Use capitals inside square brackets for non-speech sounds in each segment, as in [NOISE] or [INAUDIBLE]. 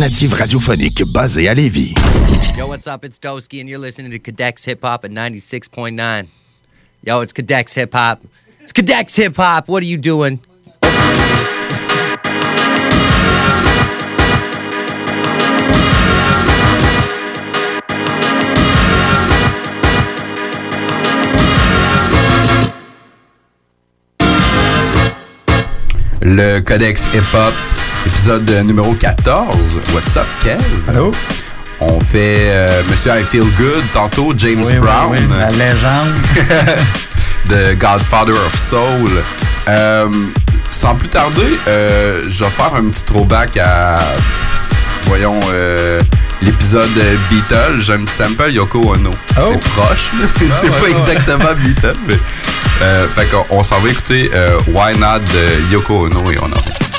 radiophonique basée à Lévis. Yo, what's up? It's Doski, and you're listening to Cadex Hip Hop at 96.9. Yo, it's Cadex Hip Hop. It's Cadex Hip Hop. What are you doing? Le Codex Hip Hop, épisode numéro 14. What's up, Kev? Allô? On fait euh, Monsieur I Feel Good, tantôt James Oui, Brown. oui, la légende. [LAUGHS] de Godfather of Soul. Euh, sans plus tarder, euh, je vais faire un petit throwback à, voyons, euh, l'épisode Beatles. J'ai un petit sample Yoko Ono. C'est proche, là. c'est pas ouais. exactement Beatles, mais... Euh, fait qu'on on s'en va écouter euh, Why Not de Yoko Ono et on en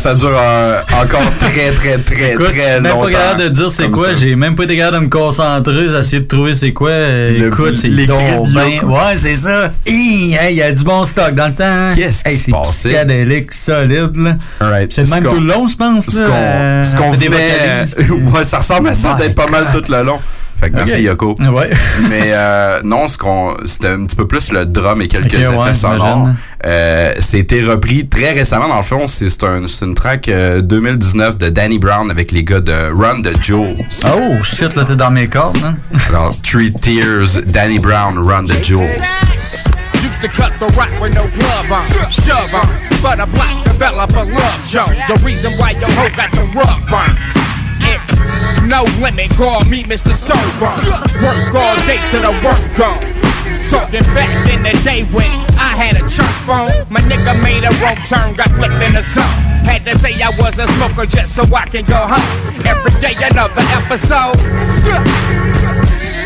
ça dure euh, encore très, très, très, Écoute, je très suis même longtemps. pas capable de dire c'est quoi. J'ai même pas été capable de me concentrer, d'essayer de trouver c'est quoi. Le- Écoute, c'est les ben-. Ouais, c'est ça. Hi, hey, Il y a du bon stock dans le temps. Qu'est-ce qui Hey, se c'est psychédélique, solide. là. Alright. C'est même tout le long, je pense. Ce qu'on Euh, venait- vocalises. [LAUGHS] ouais, ça ressemble à ça d'être pas mal [LAUGHS] tout le long. Fait que merci Ok. Yoko. Ouais. [LAUGHS] Mais euh, non, ce qu'on c'était un petit peu plus le drum et quelques Ok, effets ouais, sonores. Euh, C'était repris très récemment dans le fond. C'est un, c'est une track euh, 2019 de Danny Brown avec les gars de Run the Jewels. Oh shit, là, t'es dans mes cordes. Hein? [LAUGHS] Alors, Three Tears, Danny Brown, Run the Jewels. Used to cut the rock with no glove on, shove on. But a black developer love Joe. The reason why your hoe got the rug burns. It's no limit, call me Mr. Sober. Work all day till the work gone. Talking back in the day when I had a church phone. My nigga made a wrong turn, got flipped in the zone. Had to say I was a smoker just so I can go home. Every day another episode.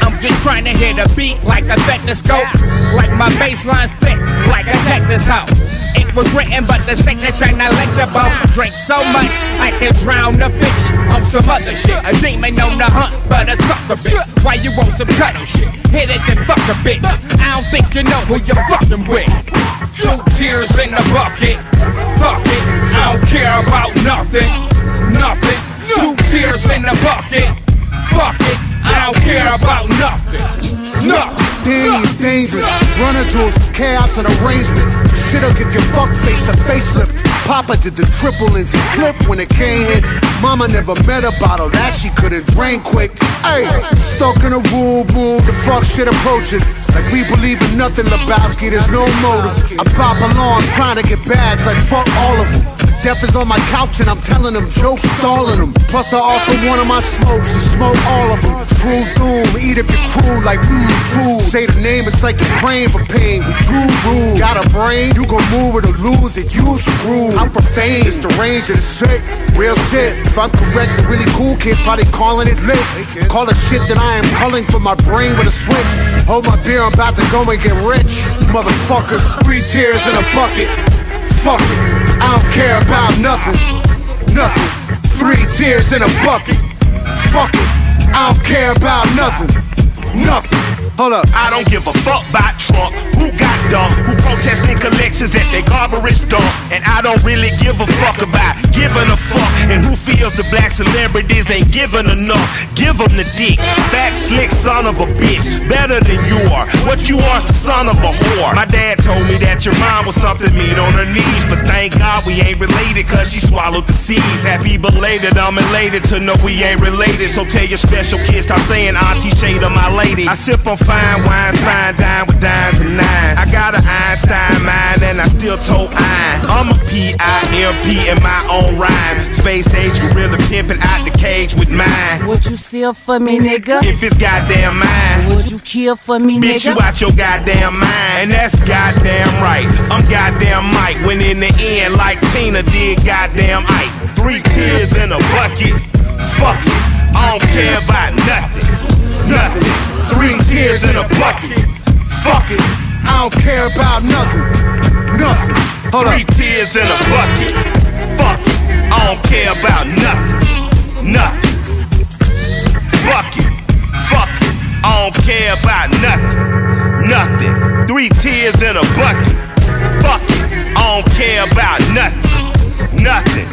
I'm just trying to hit a beat like a stethoscope. Like my bassline's thick, like a Texas hoe. It was written, but the signature not legible. Drink so much, I can drown the fish on some other shit. A demon on the hunt, but a sucker bitch. Why you want some cuddle shit? Hit it then fuck a bitch. I don't think you know who you're fucking with. Two tears in the bucket. Fuck it, I don't care about nothing. Nothing. Two tears in the bucket. Fuck it, I don't care about nothing. Nothing. Danny is dangerous. Runner jewels is chaos and arrangement. Shit'll give your fuck face a facelift. Papa did the triple Lindsay flip when it came hit. Mama never met a bottle that she couldn't drain quick. Hey, stuck in a rule, move the fuck shit approaching. Like we believe in nothing, Lebowski, there's no motive. I pop along trying to get bags like fuck all of them. Death is on my couch and I'm telling them jokes, stalling them. Plus I offer one of my smokes, and smoke all of them. True doom, eat up your crew like mmm food. Say the name, it's like you're praying for pain. We true rule. Got a brain, you gon' move it or lose it, you screwed. I'm profane, it's the range of the sick. Real shit. If I'm correct, the really cool kids probably calling it lit. Call the shit that I am culling for my brain with a switch. Hold my beer, I'm about to go and get rich. Motherfuckers, three tears in a bucket. Fuck it, I don't care about nothing. Nothing. Three tears in a bucket. Fuck it, I don't care about nothing. Nothing. Hold up. I don't give a fuck about Trump. Who got dumped? Who protesting collections at their garbage dump? And I don't really give a fuck about giving a fuck. And who feels the black celebrities ain't giving enough? Give them the dick. Fat, slick son of a bitch. Better than you are. What you are is the son of a whore. My dad told me that your mom was something mean on her knees. But thank God we ain't related cause she swallowed the seeds. Happy belated, I'm elated to know we ain't related. So tell your special kid, stop saying Auntie Shade of my lady. I sip on fine wines, fine dine with dimes and nines. I got an Einstein mind and I still told iron. I'm a P-I-M-P in my own rhyme. Space age gorilla pimping out the cage with mine. Would you steal for me, nigga? If it's goddamn mine. Would you kill for me, Bitch, nigga? Bitch, you out your goddamn mind. And that's goddamn right. I'm goddamn Mike. When in the end, like Tina did goddamn Ike. Three tears in a bucket. Fuck it. I don't care about nothing. Nothing. Three tears in a bucket. Fuck it, I don't care about nothing. Nothing. Hold Three up. tears in a bucket. Fuck it. I don't care about nothing. Nothing. Fuck it. Fuck it. I don't care about nothing. Nothing. Three tears in a bucket. Fuck it. I don't care about nothing. Nothing.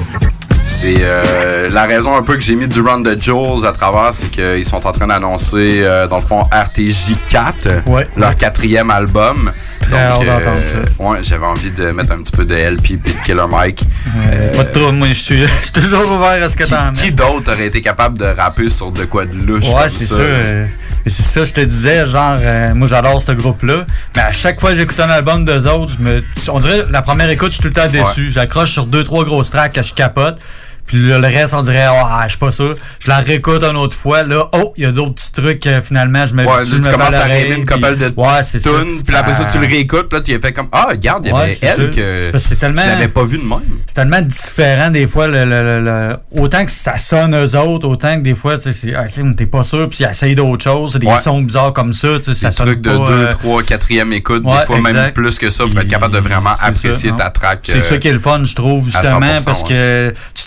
C'est euh, la raison un peu que j'ai mis du run de Jules à travers, c'est qu'ils sont en train d'annoncer, euh, dans le fond, RTJ 4, Ouais. leur quatrième album. Très hâte d'entendre ça. Ouais, j'avais envie de mettre un petit peu de LP puis de Killer Mike. Euh, Pas de trouble, moi, [LAUGHS] je suis toujours ouvert à ce que Qui, t'en qui mets. d'autre aurait été capable de rapper sur de quoi de louche Ouais, comme c'est ça? euh, et c'est ça, je te disais, genre, euh, moi j'adore ce groupe-là, mais à chaque fois que j'écoute un album d'eux autres, je me, on dirait, la première écoute, je suis tout le temps déçu. J'accroche sur deux, trois grosses tracks que je capote. Puis le reste, on dirait, ah, je suis pas sûr. Je la réécoute une autre fois. Là, oh, il y a d'autres petits trucs, euh, finalement, je me Ouais, tu commences à rêver une couple de Ouais, tunes, puis après ça, tu le Euh, réécoutes, là, tu as fait comme, ah, regarde, il y avait elle que je l'avais pas vu de même. c'est tellement différent des fois le, le- le- le- autant que ça sonne eux autres autant que des fois tu sais ok t'es pas sûr puis ils essayent d'autres choses des sons bizarres comme ça tu sais ça sonne de pas, 2, euh, 3, 4e écoute, des fois même plus que ça, pour être capable de vraiment apprécier ta track. c'est euh, ça qui est le fun je trouve justement 100%, parce que tu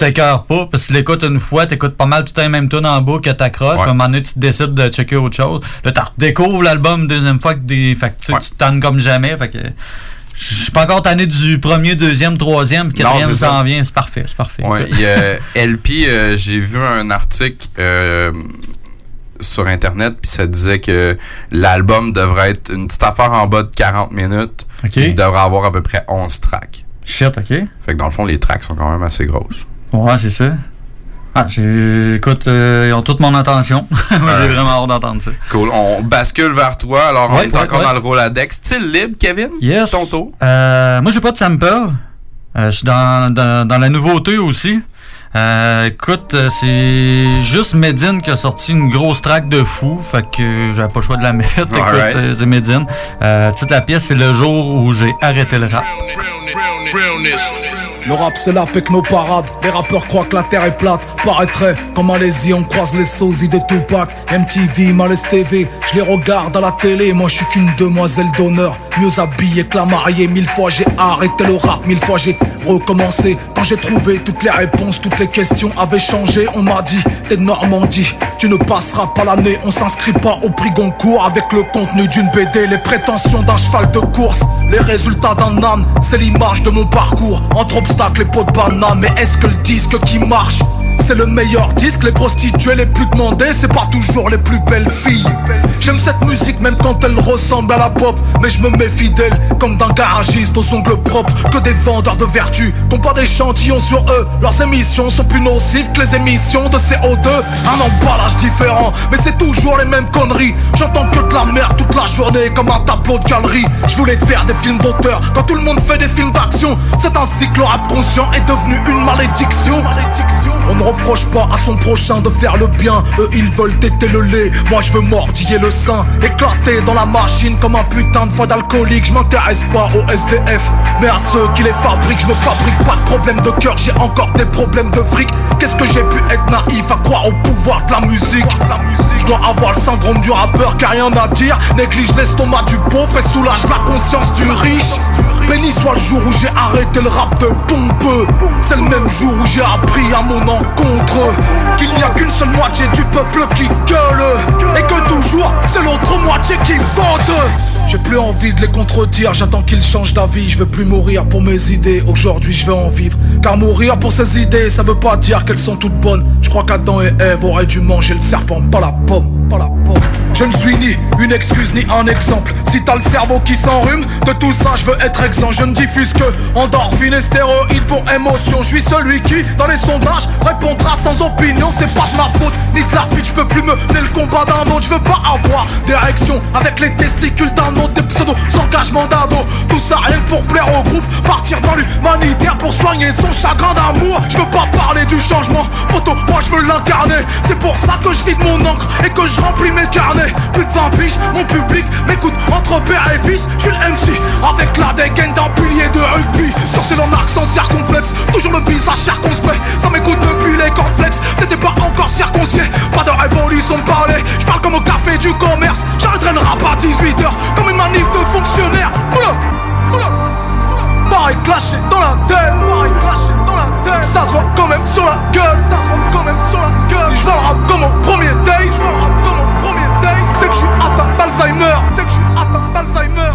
pas parce que tu l'écoutes une fois t'écoutes pas mal tout le temps les mêmes tunes en boucle que t'accroches Ouais. à un moment donné tu décides de checker autre chose là tu redécouvres l'album une deuxième fois que des fait que, tu Ouais. tannes comme jamais fait que je suis pas encore tanné du premier, deuxième, troisième, quatrième s'en vient, c'est parfait, c'est parfait. Ouais, y a LP, euh, j'ai vu un article euh, sur Internet, puis ça disait que l'album devrait être une petite affaire en bas de 40 minutes. Ok. puis Il devrait avoir à peu près 11 tracks. Shit, ok. Fait que dans le fond, les tracks sont quand même assez grosses. Ouais, c'est ça. Ah, écoute, euh, ils ont toute mon attention. [LAUGHS] Moi, j'ai vraiment hâte d'entendre ça. Cool. On bascule vers toi. Alors, on Ouais, est ouais, encore ouais. dans le Roladex. Style libre, Kevin? Yes. Ton tour. Euh, moi, j'ai pas de sample. Euh, je suis dans, dans, dans la nouveauté aussi. Euh, écoute, c'est juste Medine qui a sorti une grosse track de fou, fait que j'avais pas le choix de la mettre. Écoute, Alright. euh, c'est Medine. Euh, tu sais, la pièce, c'est le jour où j'ai arrêté le rap. Le rap c'est la parade. Les rappeurs croient que la terre est plate. Paraîtrait comme Malaisie on croise les sosies de Tupac. MTV, Malaise TV Je les regarde à la télé. Moi je suis qu'une demoiselle d'honneur. Mieux habillée que la mariée. Mille fois j'ai arrêté le rap. Mille fois j'ai recommencé. Quand j'ai trouvé toutes les réponses Toutes les questions avaient changé On m'a dit t'es Normandie. Tu ne passeras pas l'année. On s'inscrit pas au prix Goncourt Avec le contenu d'une BD Les prétentions d'un cheval de course. Les résultats d'un âne C'est l'image de mon parcours. Entre et pots de banane. Mais est-ce que le disque qui marche c'est le meilleur disque, les prostituées les plus demandées, c'est pas toujours les plus belles filles. J'aime cette musique même quand elle ressemble à la pop, mais je me méfie d'elle comme d'un garagiste aux ongles propres, que des vendeurs de vertu, qui ont pas d'échantillons sur eux. Leurs émissions sont plus nocives que les émissions de CO2. Un emballage différent, mais c'est toujours les mêmes conneries. J'entends que de la merde toute la journée comme un tableau de galerie. Je voulais faire des films d'auteur quand tout le monde fait des films d'action. C'est ainsi que le rap conscient est devenu une malédiction. Reproche pas à son prochain de faire le bien. Eux ils veulent téter le lait, moi je veux mordiller le sein. Éclater dans la machine comme un putain de foie d'alcoolique. Je m'intéresse pas aux SDF, mais à ceux qui les fabriquent. Je me fabrique pas de problème de cœur, j'ai encore des problèmes de fric. Qu'est-ce que j'ai pu être naïf à croire au pouvoir de la musique? Je dois avoir le syndrome du rappeur car rien à dire. Néglige l'estomac du pauvre et soulage la conscience du riche. Béni soit le jour où j'ai arrêté le rap de pompeux. C'est le même jour où j'ai appris à mon encontre qu'il n'y a qu'une seule moitié du peuple qui gueule et que toujours c'est l'autre moitié qui vote. J'ai plus envie de les contredire, j'attends qu'ils changent d'avis. Je veux plus mourir pour mes idées, aujourd'hui je vais en vivre. Car mourir pour ces idées, ça veut pas dire qu'elles sont toutes bonnes. Je crois qu'Adam et Ève auraient dû manger le serpent, pas la pomme, pas la pomme. Je ne suis ni une excuse ni un exemple. Si t'as le cerveau qui s'enrhume, de tout ça je veux être exempt. Je ne diffuse que endorphine et stéroïdes pour émotion. Je suis celui qui, dans les sondages, répondra sans opinion. C'est pas de ma faute, ni de la fuite. Je peux plus me mener le combat d'un autre. Je veux pas avoir d'érection avec les testicules d'un autre. Des pseudos sans engagement d'ado. Tout ça rien que pour plaire au groupe. Partir dans l'humanitaire pour soigner son chagrin d'amour. Je veux pas parler du changement, poto, moi je veux l'incarner. C'est pour ça que je vide mon encre et que je remplis mes carnets. Plus de 20 piges, mon public m'écoute entre père et fils. Je suis le MC avec la dégaine d'un pilier de rugby. Sorcé en arc sans circonflexe, toujours le visage circonspect. Ça m'écoute depuis les cornflakes, t'étais pas encore circoncié. Pas de révolution parler, je parle comme au café du commerce. J'arrêterai le rap à 18h comme une manif de moula. Pareil clashé dans la tête, pareil clashé dans la tête. Ça se voit quand même sur la gueule, ça se voit quand même sur la gueule. Si je le rap comme au premier date, je C'est que je suis atteint d'Alzheimer, c'est que je suis atteint d'Alzheimer.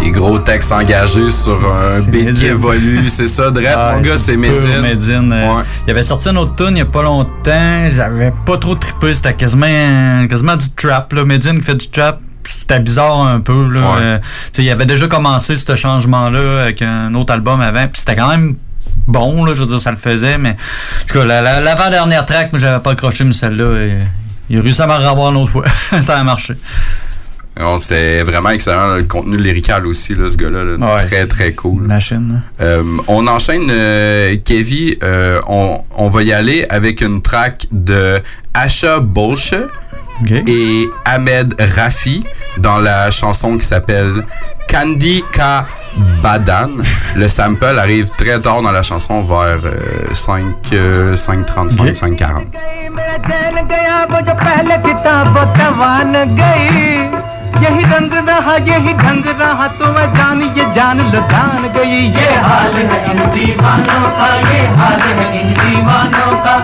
Les gros textes engagés sur un beat qui évolue, c'est ça, Dredd, Ah, mon gars, c'est pur Medine. Medine, euh, Ouais. Il avait sorti un autre tune il y a pas longtemps. J'avais pas trop trippé. C'était quasiment, quasiment du trap. Là. Medine qui fait du trap. C'était bizarre un peu. Là. Ouais. Euh, tu sais, il avait déjà commencé ce changement-là avec un autre album avant. Puis c'était quand même bon. Là, je veux dire, ça le faisait. Mais en tout cas, la- la- l'avant-dernière track, moi, j'avais pas accroché, mais celle-là, il, a réussi à m'en revoir une autre fois. [LAUGHS] ça a marché. C'était vraiment excellent, le contenu lyrical aussi, là, ce gars-là. là. Ouais, très, très cool. Machine. Euh, on enchaîne, euh, Kevin. euh, on, on va y aller avec une track de Asha Bolshe OK. et Ahmed Rafi dans la chanson qui s'appelle Candy Ka Badan. Le sample arrive très tard dans la chanson, vers euh, 5, euh, 5.35, Ok. 5.40. मेरा चैन गया वो जो पहले किताब दवान गई यही रंग रहा यही ढंग रहा तो मैं जान ये जान लो जान गई ये हाल है इन दीवानों का ये हाल है इन दीवानों का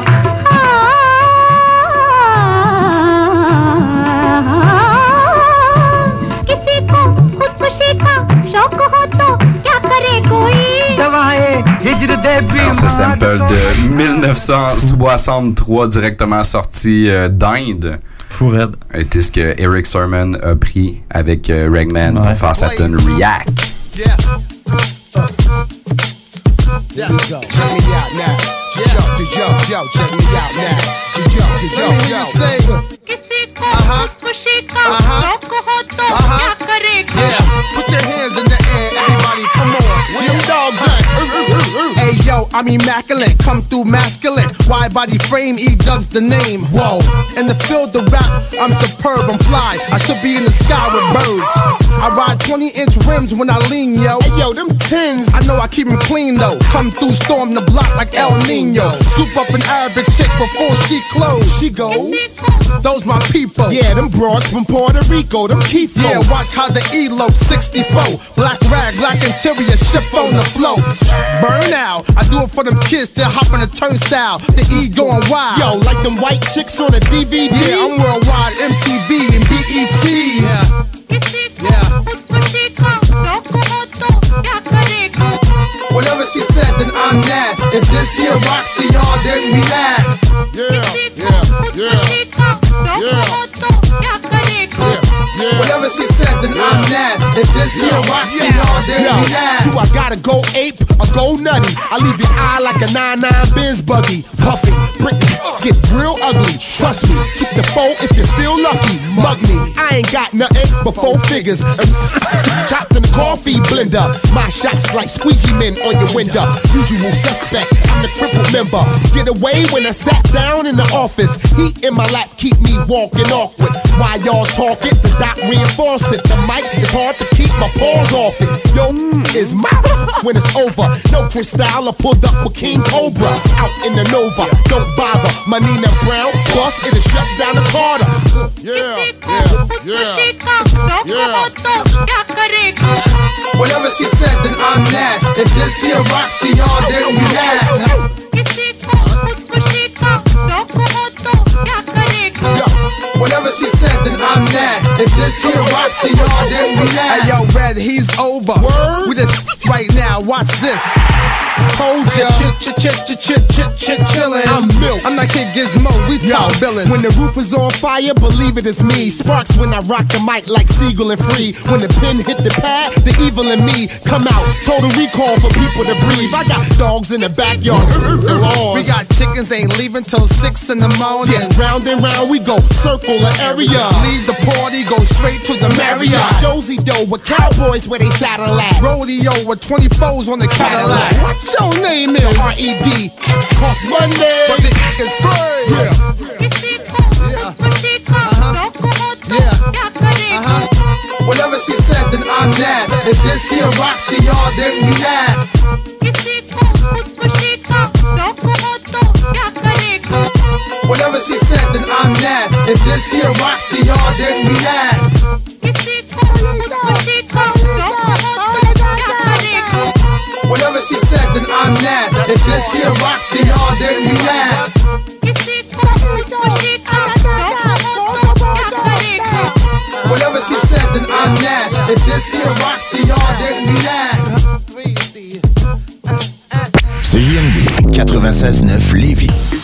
Alors, ce sample de 1963 directement sorti euh, d'Inde. Fourette. Était ce que Eric Sermon a pris avec euh, Ragman ouais. pour faire sa tune React. Yeah. I'm immaculate, come through masculine. Wide body frame, E dubs the name. Whoa, in the field of rap, I'm superb, I'm fly. I should be in the sky with birds. I ride 20 inch rims when I lean, yo. Hey yo, them tins. I know I keep them clean though. Come through, storm the block like El Nino. Scoop up an Arabic chick before she close. She goes, those my people. Yeah, them broads from Puerto Rico, them keep Yeah, watch how the elope 64. Black rag, black interior, ship on the float. Burn out. I do it for them kids to hop on the turnstile. The E going wild. Yo, like them white chicks on a DVD. Yeah, I'm worldwide, MTV and BET. Yeah. Yeah. Whatever she said, then I'm mad. If this here rocks to y'all, then we laugh. Yeah, yeah, yeah. Yeah. She said that I'm mad. If this here rocks yeah. all day Do I gotta go ape or go nutty? I leave your eye like a 9-9 Benz buggy. Puffy, brick, get real ugly. Trust me, keep the phone if you feel lucky. Mug me, I ain't got nothing but four figures. [LAUGHS] Chopped in the coffee blender. My shots like squeegee men on your window. Usual suspect, I'm the crippled member. Get away when I sat down in the office. Heat in my lap keep me walking awkward. While y'all talking, the dot reinforced faucet. The mic is hard to keep my paws off it. Yo, [LAUGHS] is my [LAUGHS] when it's over. No Cristal, I pulled up with King Cobra out in the Nova. Don't bother, my Nina Brown bus is shut down the Carter. Yeah, yeah, yeah, yeah. Whatever she said, then I'm mad. If this here rocks to y'all, then we mad. Yo, whatever she said, then I'm mad. If this here rocks to y'all, then we laugh. Hey yo, Red, he's over. We just right now, watch this. Told ya. Chit, chit, chit, chit, chit, chit, chillin'. I'm milk. I'm not Kid Gizmo, we top billin'. When the roof is on fire, believe it is me. Sparks when I rock the mic like Siegel and Free. When the pin hit the pad, the evil in me come out. Total recall for people to breathe. I got dogs in the backyard. [LAUGHS] We got chickens ain't leaving till six in the morning. Yeah, round and round we go, circle the area. Leave the party, go straight to the Marriott. Dozy dough with cowboys where they saddle at. Rodeo with 24s on the Cadillac. What your name is? R.E.D. Cost Monday. But the act is free. Yeah. Yeah. Uh-huh. Whatever she said, then I'm that. If this here rocks to y'all, then we laugh. Whatever she said, then I'm that. If this here rocks to y'all, then we laugh. Whatever she said, then I'm that. If this here rocks to y'all, then we laugh. Whatever she said, then I'm that. If this here rocks to y'all, then we laugh. CJMD 96.9 Lévis.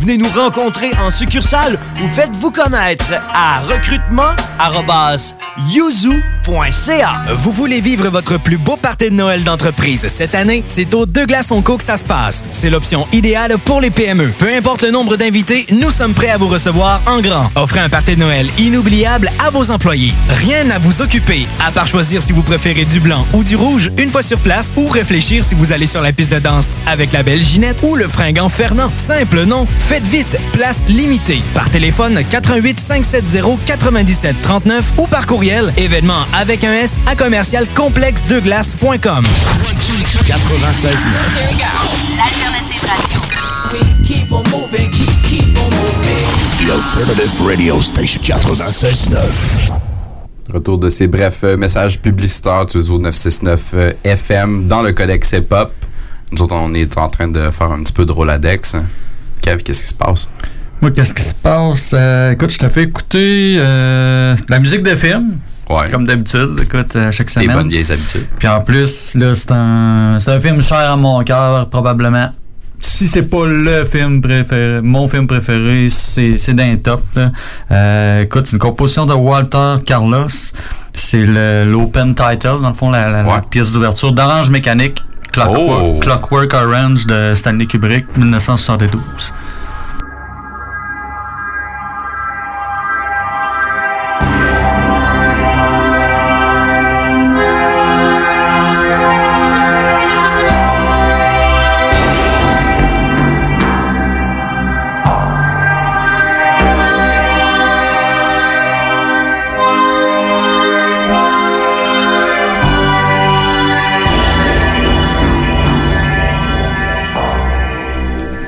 Venez nous rencontrer en succursale ou faites-vous connaître à recrutement yuzu.ca. Vous voulez vivre votre plus beau party de Noël d'entreprise cette année? C'est au Deux Glaces On Co que ça se passe. C'est l'option idéale pour les PME. Peu importe le nombre d'invités, nous sommes prêts à vous recevoir en grand. Offrez un party de Noël inoubliable à vos employés. Rien à vous occuper, à part choisir si vous préférez du blanc ou du rouge une fois sur place ou réfléchir si vous allez sur la piste de danse avec la belle Ginette ou le fringant Fernand. Simple, non? Vite, place limitée. Par téléphone 88 570 97 39 ou par courriel événement avec un S à commercial complexe de glace.com. 96 L'alternative radio. Keep on moving, keep, keep on moving. The Alternative Radio Station 96 Retour de ces brefs euh, messages publicitaires tu es au 969 euh, FM dans le codex hip-hop. Nous autres, on est en train de faire un petit peu de Roladex. Kev, qu'est-ce qui se passe? Moi, qu'est-ce qui se passe? Euh, écoute, je t'ai fait écouter euh, de la musique de film. Ouais. Comme d'habitude, écoute, à chaque Tes semaine. bonnes vieilles habitudes. Puis en plus, là, c'est un, c'est un film cher à mon cœur, probablement. Si c'est pas le film préféré, mon film préféré, c'est, c'est d'un top. là. Euh, écoute, c'est une composition de Walter Carlos. C'est le, l'open title, dans le fond, la, la- la pièce d'ouverture d'Orange Mécanique, Clockwork, Oh. Clockwork Orange de Stanley Kubrick, 1972.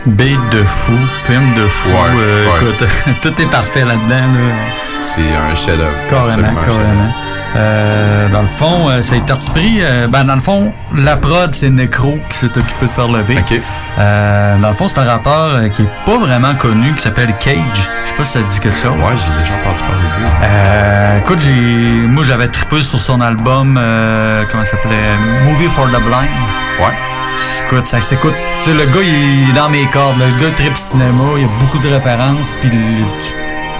Beat de fou, film de fou. Ouais, euh, ouais. Écoute, [LAUGHS] tout est parfait là-dedans. là. C'est un chef-d'œuvre. Carrément, carrément. Euh, dans le fond, euh, ça a été repris. euh, ben, dans le fond, la prod, c'est Necro qui s'est occupé de faire le beat. Dans le fond, c'est un rappeur qui est pas vraiment connu, qui s'appelle Cage. Je sais pas si ça dit quelque chose. Ouais, j'ai déjà entendu parler de lui. Euh, écoute, j'ai, moi, j'avais trippé sur son album, comment ça s'appelait? Movie for the Blind. Ouais. Écoute, ça s'écoute. Tu sais, le gars, il est dans mes cordes. là. Le gars trip cinéma, il y a beaucoup de références. Puis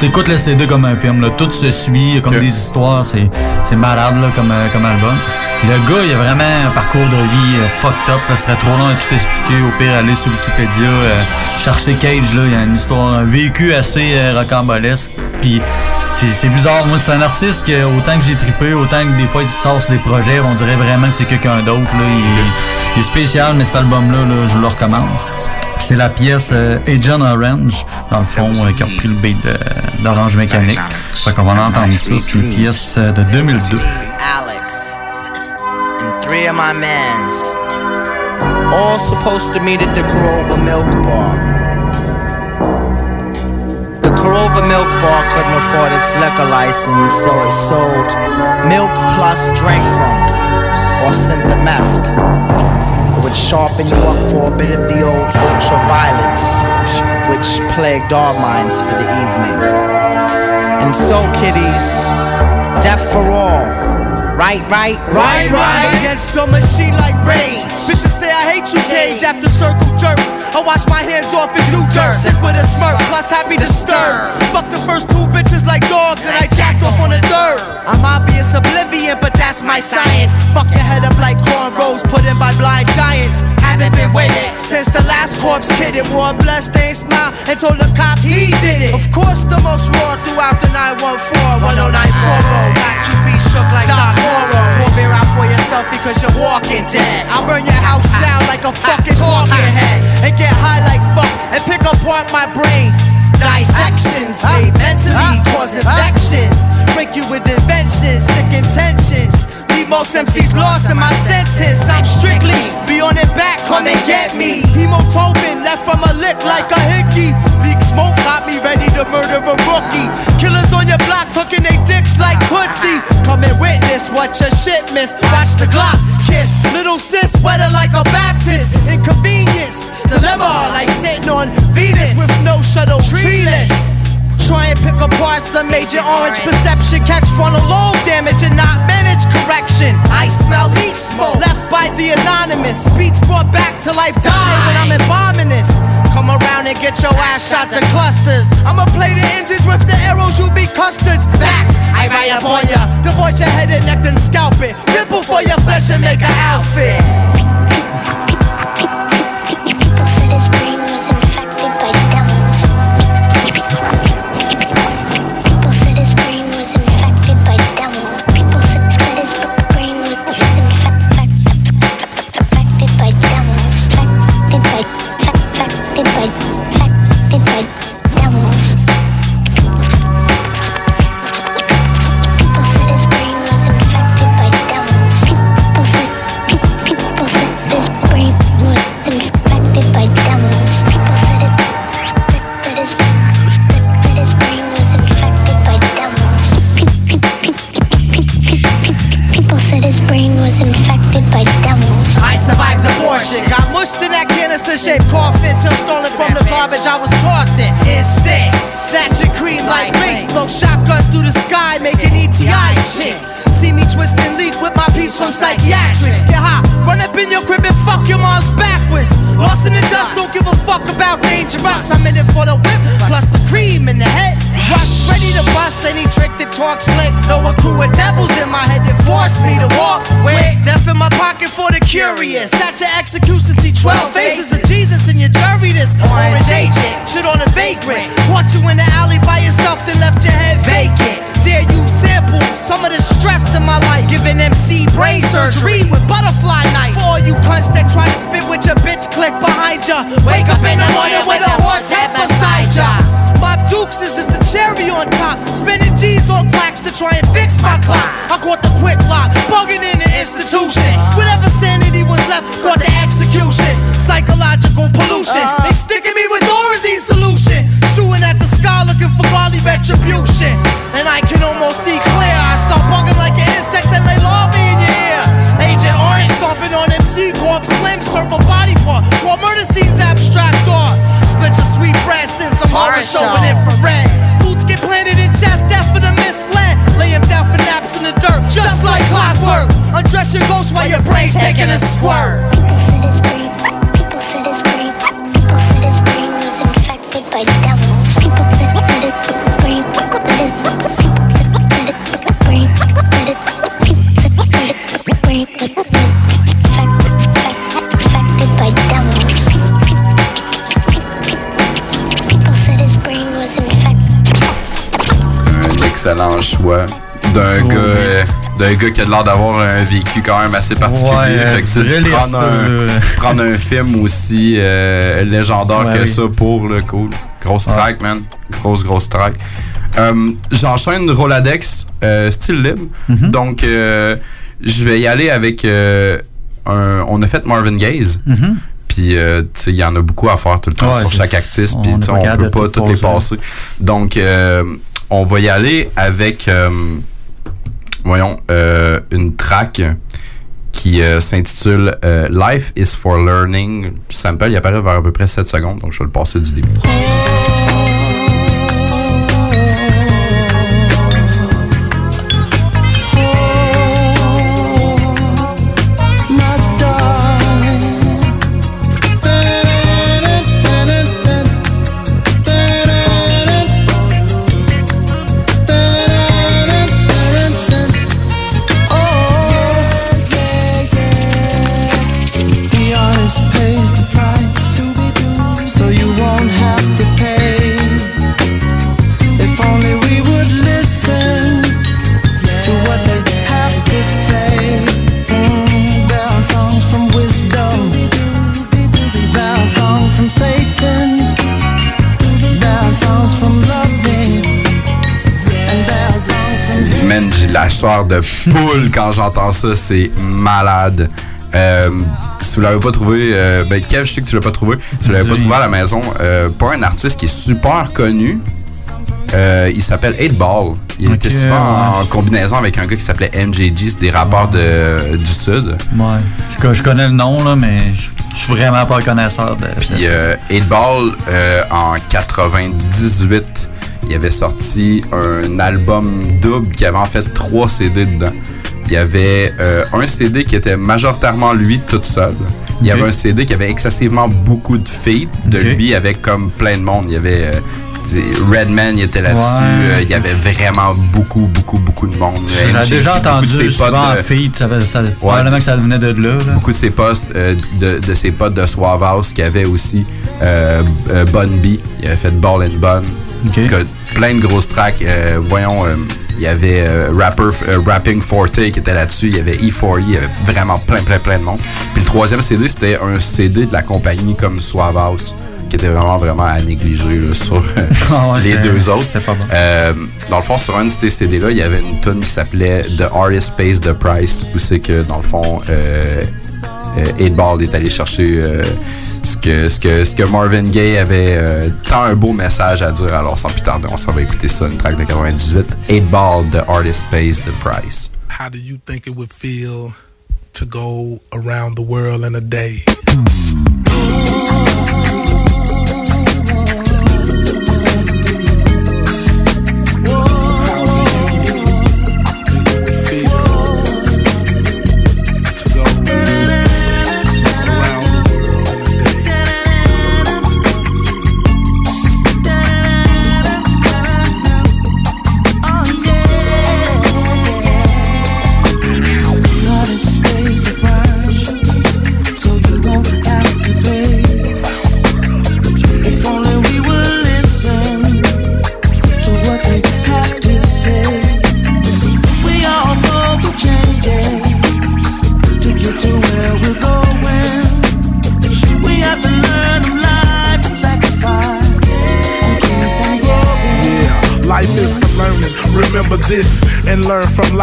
tu écoutes le CD comme un film. Là. Tout se suit, il y a comme des histoires. C'est, c'est malade là, comme, euh, comme album. Puis le gars, il a vraiment un parcours de vie euh, fucked up. Ce serait trop long à tout expliquer. Au pire, aller sur Wikipédia, euh, chercher Cage. Là, il y a une histoire, un vécu assez euh, rocambolesque. Puis c'est, bizarre. Moi, c'est un artiste que autant que j'ai trippé, autant que des fois il sort sur des projets, on dirait vraiment que c'est quelqu'un d'autre. Là. Il, est- il est spécial, mais cet album-là, là, je le recommande. C'est la pièce euh, Agent Orange, dans le fond, euh, qui a repris le beat de- d'Orange Mécanique. Fait qu'on va en entendre ça. C'est une pièce euh, de 2002. Alex, and three of my mans, all supposed to meet at the Milk Bar. Milk Bar couldn't afford its liquor license, so it sold milk plus drink rum, or Synthemesque. It would sharpen you up for a bit of the old ultra violence, which plagued our minds for the evening. And so, kiddies, death for all. Right, right, Right, right. Against a machine like rage. Bitches I hate you, Cage. After circle jerks, I wash my hands off and do dirt. Sick with a smirk, plus happy to stir. Fuck the first two bitches like dogs, and I jacked off on the third. I'm obvious oblivion, but that's my science. Fuck your head up like cornrows put in by blind giants. Haven't been with it since the last corpse kid. It wore a bloodstained smile and told the cop he did it. Of course, the most raw throughout the 914 1094 Got you be shook like Doc Moro. Pour beer out for yourself because you're walking dead. I'll burn your house down like a fucking talking head. And get high like fuck and pick apart my brain. Dissections made mentally cause infections. Break you with inventions, sick intentions. Most MCs lost in my sentence. I'm strictly be on it back, come and get me. Hemoglobin left from a lick like a hickey. Leak smoke got me ready to murder a rookie. Killers on your block tucking they dicks like Tootsie. Come and witness what your shit miss. Watch the Glock kiss. Little sis wetter like a Baptist. Inconvenience, dilemma like sitting on Venus with no shuttle, treeless. Try and pick apart some major orange perception. Catch frontal lobe damage and not manage correction. I smell leaf smoke left by the anonymous. Beats brought back to life die when I'm embalming this. Come around and get your ass shot to clusters. I'ma play the engines with the arrows, you be custards. Back, I ride up on ya. Divorce your head and neck and scalp it. Ripple for your flesh and make an outfit. From psychiatrics. Get hot, run up in your crib and fuck your mom's backwards. Lost in the dust, don't give a fuck about dangerous. I'm in it for the whip, plus the cream in the head. Rush, ready to bust any trick that talks slick. Know a crew of devils in my head that forced me to walk with. Death in my pocket for the curious. That's your execution, see 12 faces of Jesus in your jury. This orange agent, shit on a vagrant. Caught you in the alley by yourself, then left your head vacant. Dare you sample some of the stress in my life? Giving MC brain surgery with butterfly knife. For all you cunts that try to spit with your bitch click behind ya. Wake up in the morning with a horse head beside ya. Bob Dukes is just the cherry on top. Spending G's on cracks to try and fix my clock. I caught the quick lock, bugging in the institution. Whatever sanity was left, caught the execution. Psychological pollution. They sticking me with Dorsey solution. Retribution. And I can almost see clear. I start bugging like an insect and lay larvae in your ear. Agent Orange stomping on MC Corpse Slim, surf a body part. While murder scenes abstract art. Split your sweet bread since I'm horror show with infrared. Boots get planted in chest, death for the misled. Lay him down for naps in the dirt, just like clockwork. Undress your ghost while your brain's taking a squirt. People said his brain people said his brain was infected by excellent choix d'un gars, euh, d'un gars qui a l'air d'avoir un vécu quand même assez particulier. Ouais, fait que prendre, un, là. [LAUGHS] prendre un film aussi euh, légendaire Ouais, que oui. ça pour le cool. Grosse track, man. Grosse, grosse track. Euh, J'enchaîne Roladex, euh, style libre. Mhm. Donc, je vais y aller avec. un, on a fait Marvin Gaze. Puis, euh, tu sais, il y en a beaucoup à faire tout le temps sur chaque on Puis, pas on capable peut pas tout toutes les passer. passer. Donc, euh, on va y aller avec, euh, voyons, euh, une track qui euh, s'intitule Life is for Learning. Sample, il apparaît vers à peu près 7 secondes, donc je vais le passer du début. Chair de poule quand j'entends ça, c'est malade. Euh, si vous l'avez pas trouvé, euh, ben Kev, je sais que tu l'as pas trouvé. Si vous l'avez pas trouvé à la maison, euh, pas un artiste qui est super connu. Euh, il s'appelle 8 Ball. Il était souvent en combinaison avec un gars qui s'appelait MJG, c'est des rappeurs de, du Sud. Ouais. Je, je connais le nom, là, mais je je suis vraiment pas connaisseur de. Puis euh, 8 Ball, en 98, il avait sorti un album double qui avait en fait trois CD dedans. Il y avait euh, un CD qui était majoritairement lui tout seul. Il y avait un CD qui avait excessivement beaucoup de feats de lui avec comme plein de monde. Il y avait euh, Redman, il était là-dessus. Ouais. Euh, Il y avait vraiment beaucoup, beaucoup, beaucoup de monde. MJG, déjà de entendu potes souvent de- ça, ça, probablement que ça venait de là. là. Beaucoup de ses euh, de, de potes de Suave House qui avaient aussi Bun B. Il avait fait Ball and Bun. En tout cas, plein de grosses tracks. Euh, voyons, euh, il y avait euh, Rapper, Rapping Forte qui était là-dessus. Il y avait E40. Il y avait vraiment plein, plein, plein de monde. Puis le troisième CD, c'était un CD de la compagnie comme Suave House qui était vraiment, vraiment à négliger là, sur [LAUGHS] Ah ouais, les deux autres. pas bon. Euh, dans le fond, sur un de ces CD-là, il y avait une tune qui s'appelait The Artist Pays the Price, où c'est que, dans le fond, euh, euh, 8Ball est allé chercher euh, ce, que, ce, que, ce que Marvin Gaye avait euh, tant un beau message à dire. Alors, sans plus tarder, on s'en va écouter ça, une track de 98. 8Ball, The Artist Pays the Price. How do you think it would feel to go around the world in a day?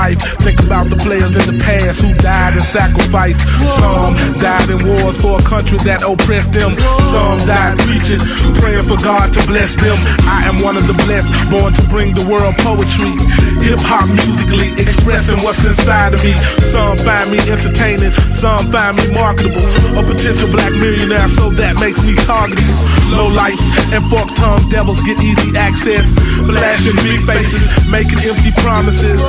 Life. Think about the players in the past who died and sacrificed. Some died in wars for a country that oppressed them. Some died preaching, praying for God to bless them. I am one of the blessed, born to bring the world poetry. Hip hop musically expressing what's inside of me. Some find me entertaining, some find me marketable. A potential black millionaire, so that makes me targetable. Low lights and fork tongue devils get easy access. Flashing big faces, making empty promises.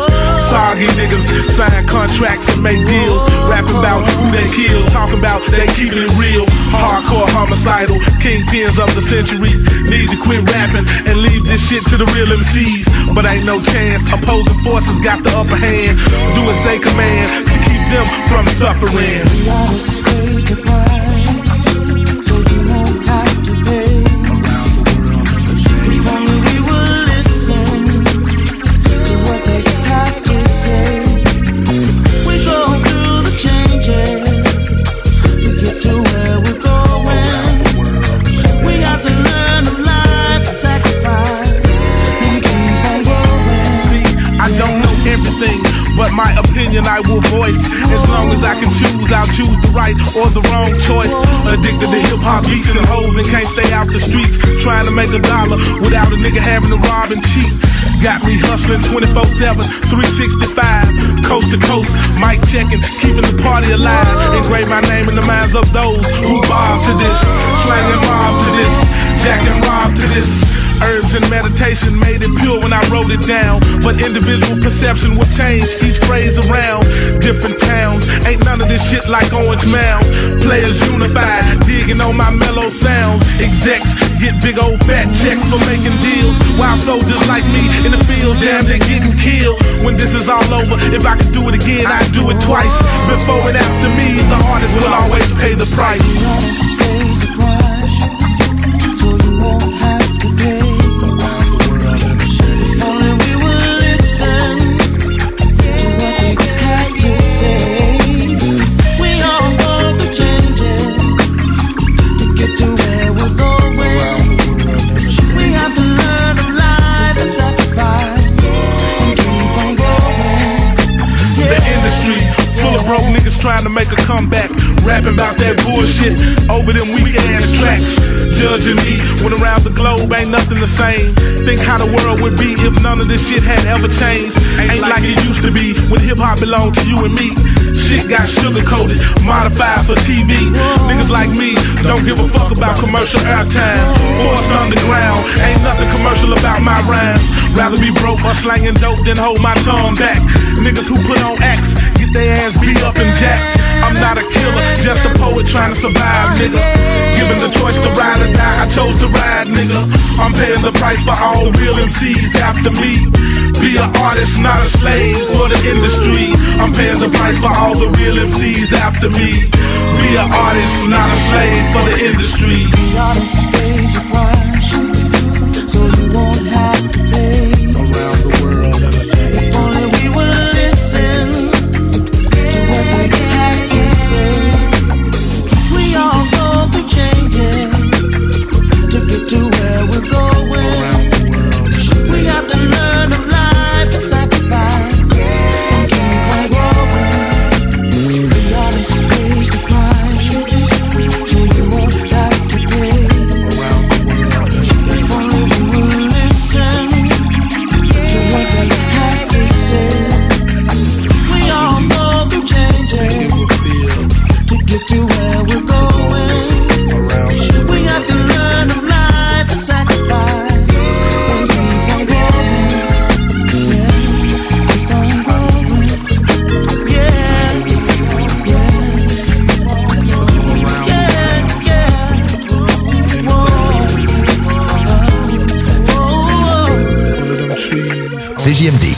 Soggy niggas sign contracts and make deals. Rapping about who they kill, talking about they keeping it real. Hardcore homicidal, kingpins of the century. Need to quit rapping and leave this shit to the real MCs. But ain't no chance, opposing forces got the upper hand. Do as they command to keep them from suffering. As I can choose, I'll choose the right or the wrong choice. Addicted to hip hop beats and hoes and can't stay out the streets. Trying to make a dollar without a nigga having to rob and cheat. Got me hustling 24 7, 365, coast to coast, mic checking, keeping the party alive. Engrave my name in the minds of those who bob to this, slang and mob to this, jack and rob to this. Herbs and meditation made it pure when I wrote it down. But individual perception will change each phrase around. Different towns, ain't none of this shit like Orange Mound. Players unified, digging on my mellow sounds. Execs get big old fat checks for making deals. While soldiers like me in the fields, damn, they're getting killed. When this is all over, if I could do it again, I'd do it twice. Before and after me, the artist will always pay the price. So you won't trying to make a comeback. Rapping about that bullshit over them weak ass tracks. Judging me when around the globe ain't nothing the same. Think how the world would be if none of this shit had ever changed. Ain't like it used to be when hip hop belonged to you and me. Shit got sugar coated, modified for TV. Niggas like me don't give a fuck about commercial airtime. Forced underground, ain't nothing commercial about my rhymes. Rather be broke or slanging dope than hold my tongue back. Niggas who put on acts their ass beat up and jacked. I'm not a killer, just a poet trying to survive, nigga. Given the choice to ride or die, I chose to ride, nigga. I'm paying the price for all real MCs after me. Be an artist, not a slave for the industry. I'm paying the price for all the real MCs after me. Be an artist, not a slave for the industry.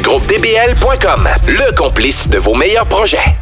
GroupeDBL.com, le complice de vos meilleurs projets.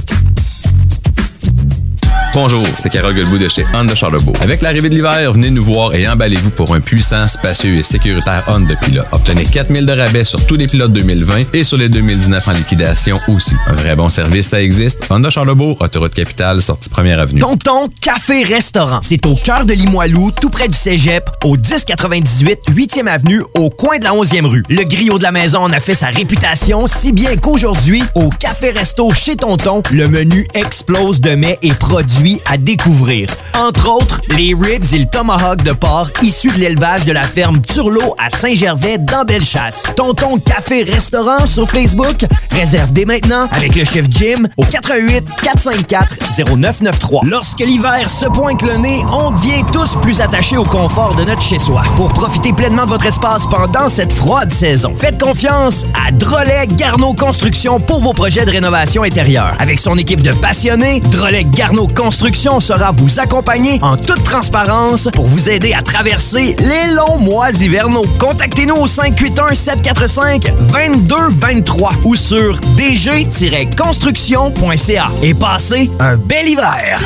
Bonjour, c'est Carole Guilbeault de chez Honda Charlebourg. Avec l'arrivée de l'hiver, venez nous voir et emballez-vous pour un puissant, spacieux et sécuritaire Honda Pilot. Obtenez 4000 de rabais sur tous les pilotes 2020 et sur les 2019 en liquidation aussi. Un vrai bon service, ça existe. Honda Charlebourg, autoroute capitale, sortie première avenue. Tonton Café Restaurant. C'est au cœur de Limoilou, tout près du Cégep, au 1098 8e avenue, au coin de la 11e rue. Le griot de la maison en a fait sa réputation, si bien qu'aujourd'hui, au Café Resto chez Tonton, le menu explose de mets et produits à découvrir. Entre autres, les ribs et le tomahawk de porc issus de l'élevage de la ferme Turlot à Saint-Gervais dans Bellechasse. Tonton Café Restaurant sur Facebook. Réserve dès maintenant avec le chef Jim au 88 454 0993. Lorsque l'hiver se pointe le nez, on devient tous plus attachés au confort de notre chez-soi. Pour profiter pleinement de votre espace pendant cette froide saison, faites confiance à Drolet Garneau Construction pour vos projets de rénovation intérieure. Avec son équipe de passionnés, Drolet Garneau Construction sera vous accompagner en toute transparence pour vous aider à traverser les longs mois hivernaux. Contactez-nous au 581-745-2223 ou sur dg-construction.ca et passez un bel hiver.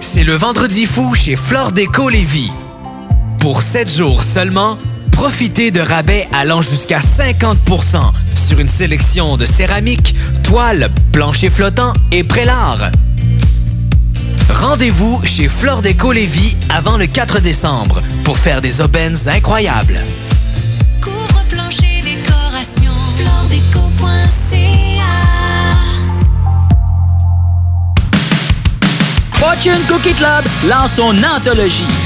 C'est le vendredi fou chez Flore Déco Lévis. Pour 7 jours seulement, profitez de rabais allant jusqu'à 50% sur une sélection de céramique, toiles, planchers flottants et prélats. Rendez-vous chez Flore Déco Lévis avant le 4 décembre pour faire des aubaines incroyables. Couvre-plancher décoration, floredeco.ca Fortune Cookie Club lance son anthologie.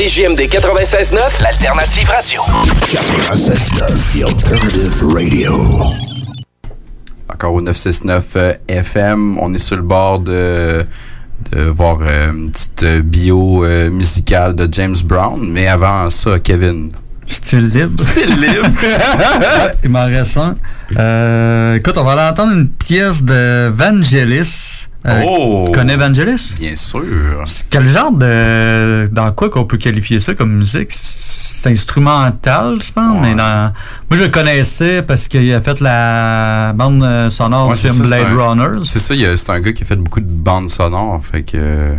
CJMD 96.9, l'alternative radio. 96.9, The Alternative Radio. Encore au 969 euh, FM. On est sur le bord de, de voir euh, une petite euh, bio euh, musicale de James Brown. Mais avant ça, Kevin. Style libre. Style libre. Ouais, [LAUGHS] il m'en reste un. Euh, écoute, on va aller entendre une pièce de Vangelis. Euh, Oh! Tu connais Vangelis? Bien sûr. C'est Quel genre de. Dans quoi qu'on peut qualifier ça comme musique? C'est instrumental, je pense, mais dans. Moi, je le connaissais parce qu'il a fait la bande euh, sonore Ouais, du film Blade un- Runners. C'est ça, c'est un gars qui a fait beaucoup de bandes sonores. Fait que.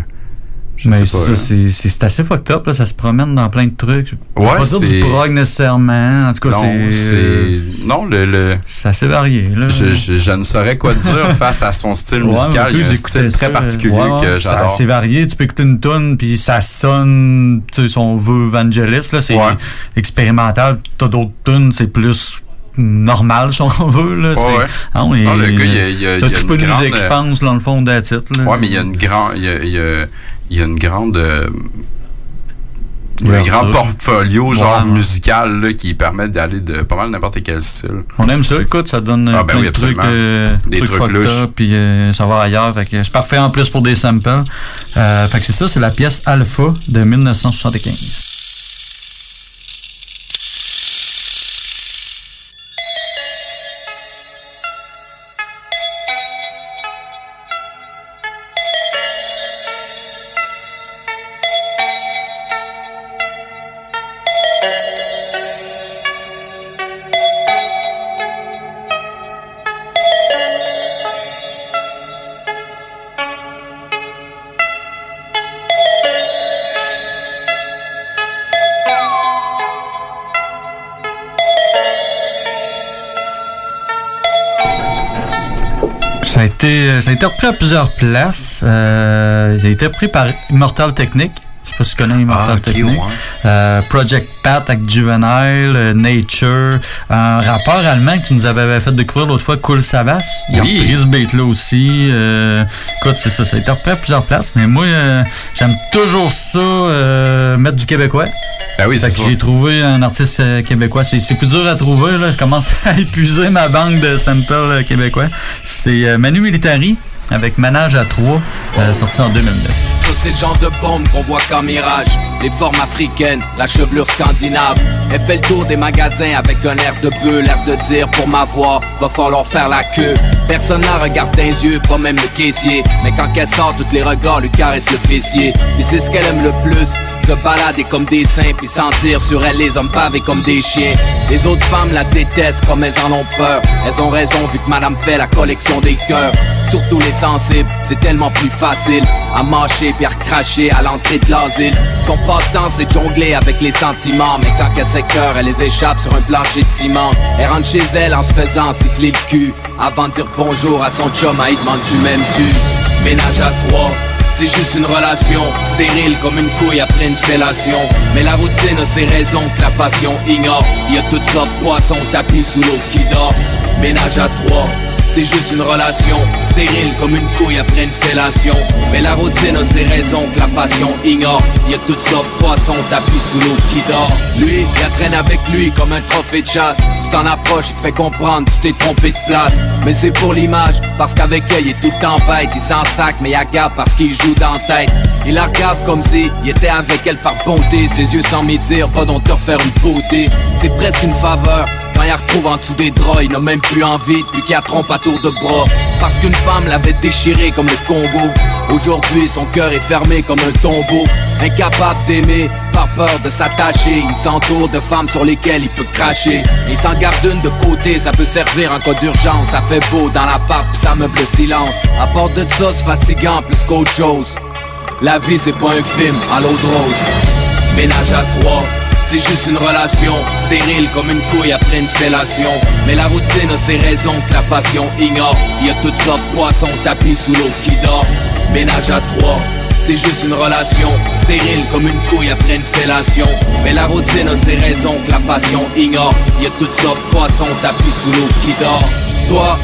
Je mais là. c'est- c'est c'est assez fucked up, là. ça se promène dans plein de trucs. Ouais, pas dire c'est- du prog nécessairement. En tout cas, c'est. c'est. Non, le. le c'est assez varié, là. Je, je- je ne saurais quoi dire face à son style Ouais, musical. moi, Il y a un j'écoutais style ça, très particulier ouais, ouais, que C'est j'adore. assez varié. Tu peux écouter une tune puis ça sonne, tu sais, si on veut Vangelis, là, c'est expérimental. T'as d'autres tunes, c'est plus normal, si on veut. Là, Ouais, c'est- ouais. Ah, mais Non, le gars, il y a- il y a- il y a une grande, musique, je pense, dans le fond de la titre. Ouais, mais il y a une grande. Il y a, il y a- il y a une grande. euh, il un grand portfolio Ouais, genre ouais. musical là, qui permet d'aller de pas mal n'importe quel style. On aime ça, écoute, ça donne euh, Ah, ben plein oui, de trucs, euh, Des trucs trucs fucked louches. up, puis euh, ça va ailleurs. C'est parfait en plus pour des samples. Euh, fait que c'est ça, c'est la pièce Alpha de 1975. Ça a été repris à plusieurs places. Euh, il a été repris par Immortal Technique. Je sais pas si tu connais Immortal Ah, ok, Technique. ouais. Euh, Project Pat avec Juvenile, euh, Nature, un rappeur allemand que tu nous avais fait découvrir l'autre fois, Cool Savas. Il a Oui. repris ce beat-là aussi. Euh, écoute, c'est ça, ça a été repris à plusieurs places. Mais moi, euh, j'aime toujours ça, euh, mettre du québécois. Ben oui, c'est j'ai trouvé un artiste québécois. C'est plus dur à trouver. Là. Je commence [LAUGHS] à épuiser ma banque de samples québécois. C'est Manu Militari avec Manage à 3, sorti en 2009. Ça c'est le genre de bombe qu'on voit qu'en mirage. Les formes africaines, la chevelure scandinave. Elle fait le tour des magasins avec un air de bleu L'air de dire pour m'avoir, va falloir faire la queue. Personne la regarde les yeux, pas même le caissier. Mais quand elle sort, tous les regards lui caressent le fessier. Et c'est ce qu'elle aime le plus Se balader comme des saints Puis sentir sur elle les hommes pavés comme des chiens Les autres femmes la détestent comme elles en ont peur Elles ont raison vu que madame fait la collection des cœurs Surtout les sensibles, c'est tellement plus facile à mâcher puis à recracher à l'entrée de l'asile. Son passe-temps c'est jongler avec les sentiments, mais quand elle s'écœure, elle les échappe sur un plancher de ciment. Elle rentre chez elle en se faisant siffler le cul avant de dire bonjour à son chum, il demande tu m'aimes-tu. Ménage à trois. C'est juste une relation, stérile comme une couille après une fellation. Mais la routine a ses raisons que la passion ignore. Il y a toutes sortes de poissons tapis sous l'eau qui dort. Ménage à trois. C'est juste une relation stérile comme une couille après une fellation. Mais la routine a ses raisons que la passion ignore. Y a toutes sortes de tapis sous l'eau qui dort. Lui, il traîne avec lui comme un trophée de chasse. Tu t'en approches, il te fait comprendre, tu t'es trompé de place. Mais c'est pour l'image, parce qu'avec elle, il est tout en bête. Il s'en sac, mais il agape parce qu'il joue dans la tête. Il la regarde comme si il était avec elle par bonté. Ses yeux sans dire, va donc te refaire une beauté. C'est presque une faveur. La retrouve en dessous des draps, il n'a même plus envie depuis qu'il a trompe à tour de bras. Parce qu'une femme l'avait déchiré comme le Congo. Aujourd'hui, son cœur est fermé comme un tombeau. Incapable d'aimer, par peur de s'attacher. Il s'entoure de femmes sur lesquelles il peut cracher. Il s'en garde une de côté, ça peut servir en cas d'urgence. Ça fait beau dans la puis ça meuble le silence. À de ça, c'est fatigant plus qu'autre chose. La vie, c'est pas un film à l'eau de rose. Ménage à trois, c'est juste une relation. Stérile comme une couille après une fellation. Mais la routine a ses raisons que la passion ignore. Il y a toutes sortes de poissons tapis sous l'eau qui dort. Ménage à trois c'est juste une relation. Stérile comme une couille après une fellation. Mais la routine a ses raisons que la passion ignore. Il y a toutes sortes de poissons tapis sous l'eau qui dort. Toi,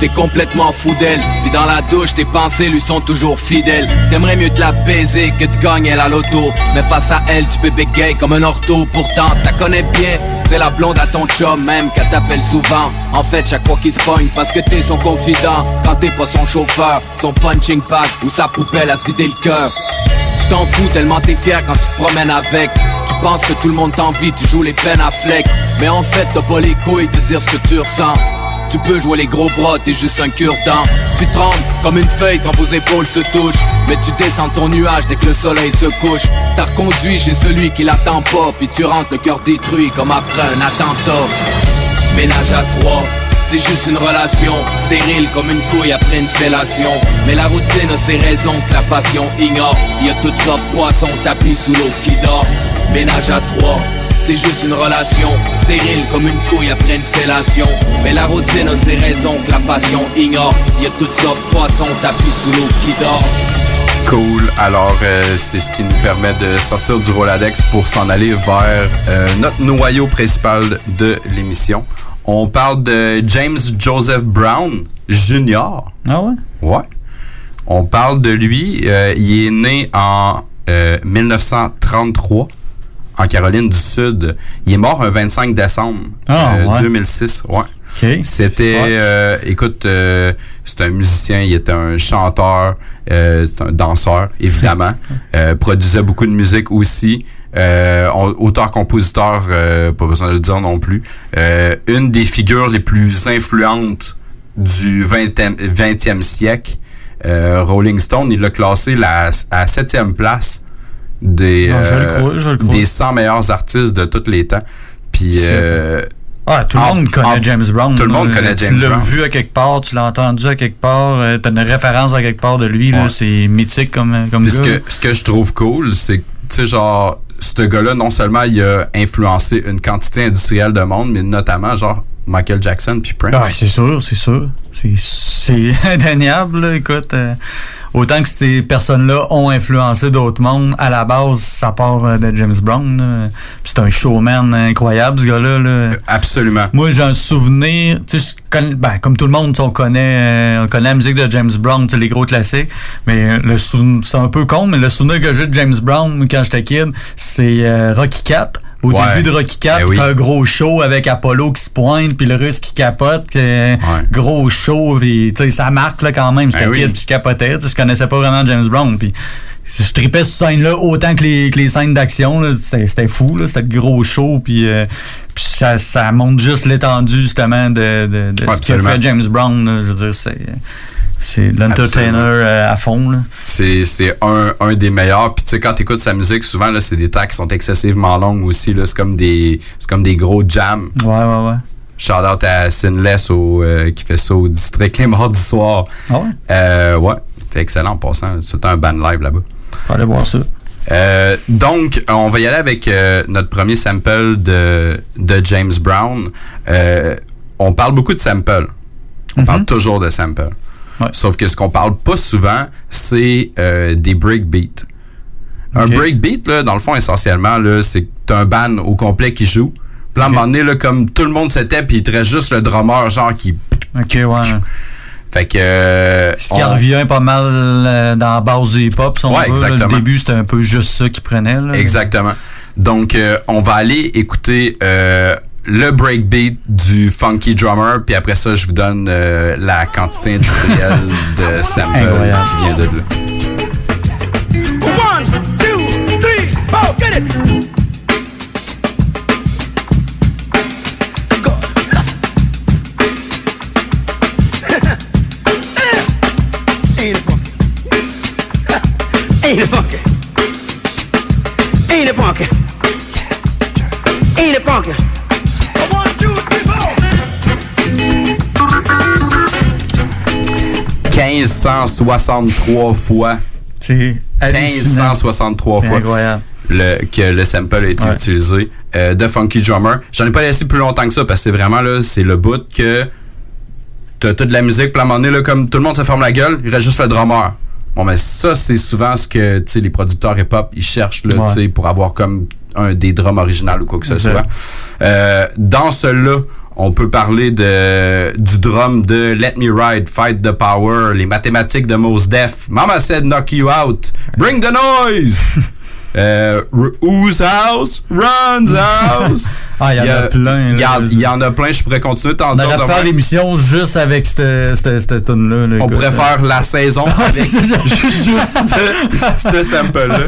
T'es complètement fou d'elle, puis dans la douche tes pensées lui sont toujours fidèles. T'aimerais mieux te la baiser que de gagner la loto Mais face à elle tu peux bégayer comme un orto. Pourtant t'as connais bien, c'est la blonde à ton chum Même qu'elle t'appelle souvent. En fait chaque fois qu'il se pogne parce que t'es son confident. Quand t'es pas son chauffeur, son punching pad Ou sa poubelle à se vider le cœur. Tu t'en fous tellement t'es fier quand tu te promènes avec. Tu penses que tout le monde t'envie, tu joues les peines à flec Mais en fait t'as pas les couilles de dire ce que tu ressens tu peux jouer les gros bras, t'es juste un cure-dent Tu trembles comme une feuille quand vos épaules se touchent. Mais tu descends ton nuage dès que le soleil se couche. T'as reconduit chez celui qui l'attend pas Puis tu rentres le cœur détruit comme après un attentat. Ménage à trois c'est juste une relation. Stérile comme une couille après une fellation. Mais la routine a ses raisons que la passion ignore. Il y a toutes sortes de poissons tapis sous l'eau qui dort. Ménage à trois c'est juste une relation Stérile comme une couille après une fellation Mais la routine a ses raisons que la passion ignore Il y a toutes sortes de poissons tapis sous l'eau qui dort Cool. Alors, euh, c'est ce qui nous permet de sortir du Roladex pour s'en aller vers euh, notre noyau principal de l'émission. On parle de James Joseph Brown Jr. Ah ouais? Ouais. On parle de lui. euh, il est né en euh, 1933 en Caroline du Sud. Il est mort un 25 décembre Ah, euh, ouais. 2006. Ouais. OK. C'était, Ouais. euh, écoute, euh, c'est un musicien, il était un chanteur, euh, c'est un danseur, évidemment. [LAUGHS] Produisait beaucoup de musique aussi. Auteur-compositeur, pas besoin de le dire non plus. Une des figures les plus influentes du 20e, 20e siècle. Rolling Stone, il l'a classé la, à septième place des, Non, je le euh, crois, je le crois. des 100 meilleurs artistes de tous les temps. Puis, euh, Ah, tout le en- monde connaît en- James Brown. Tout le monde connaît James Tu l'as Brown. vu à quelque part, tu l'as entendu à quelque part, euh, t'as une référence à quelque part de lui. là, Ouais. C'est mythique comme, comme Puis ce que, ce que je trouve cool, c'est que, tu sais, genre, ce gars-là, non seulement il a influencé une quantité industrielle de monde, mais notamment, genre, Michael Jackson puis Prince. Ah, c'est sûr, c'est sûr. C'est- C'est [LAUGHS] indéniable, là, écoute. euh, autant que ces personnes-là ont influencé d'autres mondes, à la base, ça part euh, de James Brown. Puis C'est un showman incroyable, ce gars-là. là. Absolument. Moi, j'ai un souvenir, tu sais, je connais- ben, comme tout le monde, on connaît, euh, on connaît la musique de James Brown, les gros classiques, mais euh, le c'est un peu con, mais le souvenir que j'ai de James Brown quand j'étais kid, c'est euh, Rocky Cat. Au Ouais. début de Rocky Cat, Ben il oui. fait un gros show avec Apollo qui se pointe, puis le russe qui capote, que- gros show, puis tu sais, ça marque là, quand même. J'étais Ben oui. je capotais, je connaissais pas vraiment James Brown, puis je tripais cette scène-là autant que les, que les scènes d'action. C'était fou, c'était le gros show. Puis, euh, puis ça, ça montre juste l'étendue justement de, de, de Ouais, ce absolument. fait James Brown. là. Je veux dire, c'est c'est l'entertainer euh, à fond. Là. C'est, c'est un, un des meilleurs. Puis tu sais, quand tu écoutes sa musique, souvent, là, c'est des tracks qui sont excessivement longues aussi. Là. C'est, comme des, c'est comme des gros jams. Ouais, ouais, ouais. Shout out à Sinless au, euh, qui fait ça au district les mardis soirs. Ah ouais? Euh, ouais, c'est excellent en passant. C'est un band live là-bas. Aller voir ça. Euh, donc, on va y aller avec euh, notre premier sample de, de James Brown. Euh, on parle beaucoup de samples. On parle toujours de Sauf que ce qu'on parle pas souvent, c'est euh, des breakbeats. Un breakbeat, là, dans le fond, essentiellement, là, c'est un band au complet qui joue. Puis là, à un moment donné, là, comme tout le monde se tait, puis il te reste juste le drummer, genre, qui... Ok, ouais. Fait que... euh, Ce qui on- revient pas mal euh, dans la base du hip-hop, si on Ouais, veut, là. exactement. Le début, c'était un peu juste ça qu'ils prenaient. Là. Exactement. Donc, euh, on va aller écouter le breakbeat du funky drummer, puis après ça, je vous donne euh, la quantité industrielle de [LAUGHS] sample Incroyable. qui vient de là. One, two, three, four, get it! [LAUGHS] [LAUGHS] Ain't it funky? Ain't it funky? Ain't it funky? 1563 fois. C'est Hallucinant. 1563 C'est fois incroyable. le, que le sample a été Ouais. utilisé euh, de Funky Drummer. J'en ai pas laissé plus longtemps que ça parce que c'est vraiment là, c'est le bout que t'as toute de la musique, puis à un moment donné, là, comme tout le monde se ferme la gueule, il reste juste le drummer. Bon, mais ça, c'est souvent ce que tu sais, les producteurs hip-hop ils cherchent là, Ouais. tu sais, pour avoir comme un des drums original ou quoi que ce soit. Euh, dans celui-là, on peut parler de, du drum de Let Me Ride, Fight the Power, les mathématiques de Mos Def, Mama Said Knock You Out, Bring the Noise, [LAUGHS] euh, Whose House, Run's House? Ah, il y en a plein, Il y en a plein, je pourrais continuer t'en On dire pu demain. faire l'émission juste avec cette, tune-là. là, On écoute. pourrait faire la saison Ah, avec juste ce- sample-là.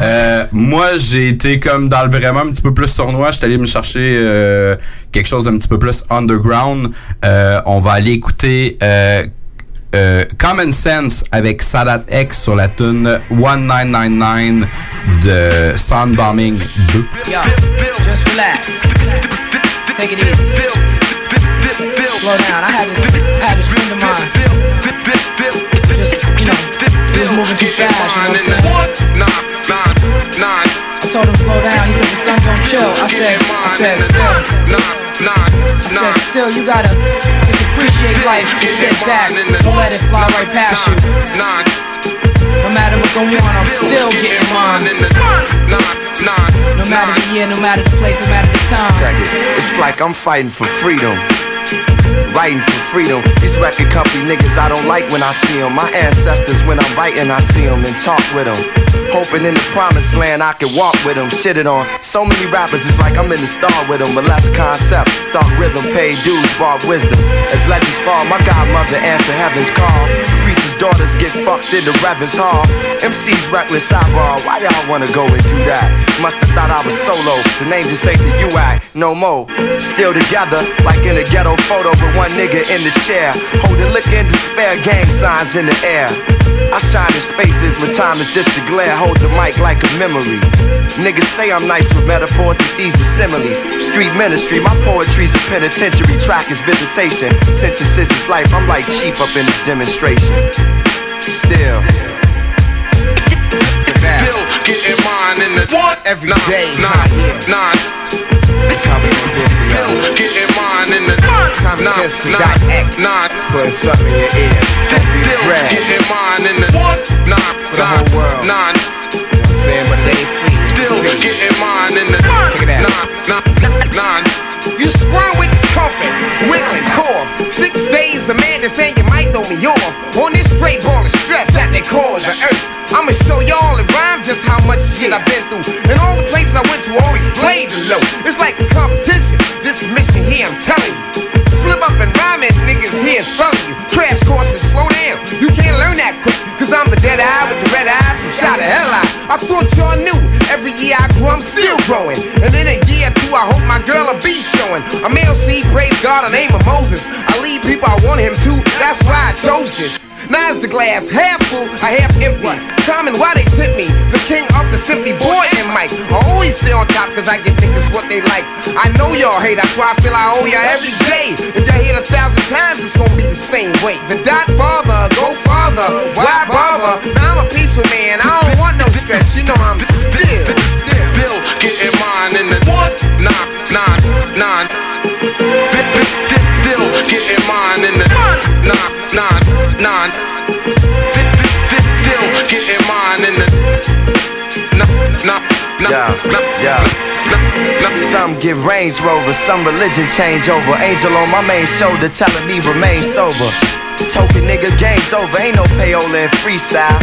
Euh, moi, j'ai été comme dans le vraiment un petit peu plus sournois. Je suis allé me chercher euh, quelque chose d'un petit peu plus underground. Euh, on va aller écouter euh, Common Sense avec Sadat X sur la tune 1999 de Soundbombing 2. Yo, just relax. Take it easy. Slow down. I had this, I had this friend of mine. Just, you know, he was moving too fast. You know what I'm saying? I told him slow down. He said the sun don't chill. I said, I said still. I said still. You gotta just appreciate life. Just sit back. Don't let it fly right past you. No matter what go on, I'm still getting mine. No matter the year, no matter the place, no matter the time. It's like I'm fighting for freedom. Writing for freedom. These record company niggas I don't like when I see them. My ancestors, when I'm writing, I see them and talk with them. Hoping in the promised land I can walk with them. Shit it on. So many rappers, it's like I'm in the star with them. But less concept, start rhythm, pay dues, bar wisdom. As legends fall, my godmother answer heaven's call. Preachers' daughters get fucked in the Reverend's hall. MC's reckless sidebar, why y'all wanna go and do that? Musta thought I was solo, the name just ain't the UAC, no more. Still together, like in a ghetto photo with one nigga in the chair. Holding liquor and despair, gang signs in the air. I shine in spaces when time is just a glare. Hold the mic like a memory. Niggas say I'm nice with metaphors, but these are similes. Street ministry, my poetry's a penitentiary. Track is visitation. Sentences is life. I'm like chief up in this demonstration. Still. Still getting mine in the what? Every day. Nine, nine. That's getting mine in the Common nine, sense nine, got act. nine. Putting something in your ear. Don't be the Still brag. getting mine in the what? Nine, For the whole world. nine. You know what I'm saying? But it ain't free. Still getting mine in the Check it out. nine, nine, nine. You squirm with discomfort, wiggling cough. Six days, a man is saying you might throw me off. On this straight ball of stress that they call the earth. I'ma show y'all in rhyme just much shit I've been through. And all the places I went to always played the low. It's like a competition. This mission here, I'm telling you. Slip up and rhyme and niggas here is telling you. Crash courses, slow down. You can't learn that quick. Cause I'm the dead eye with the red eye from shot the hell out. I thought y'all knew. Every year I grew, I'm still growing. And in a year or two, I hope my girl will be showing. I'm LC, praise God, the name of Moses. I lead people I want him to. That's why I chose this. Is the glass half full, or half empty. Common, why they tip me? The king of the simply boy and Mike. I always stay on top cause I get niggas what they like. I know y'all hate, that's why I feel I owe y'all every day. If y'all hate a thousand times, it's gonna be the same way. The dot father, go farther, why bother? Now I'm a peaceful man, I don't want no stress, you know I'm still, still. Still getting mine in the what? Nine, nine, nine. Still getting mine in the Yeah, yeah. Some get Range Rover, some religion change over. Angel on my main shoulder telling me remain sober. Token nigga, game's over. Ain't no payola in freestyle.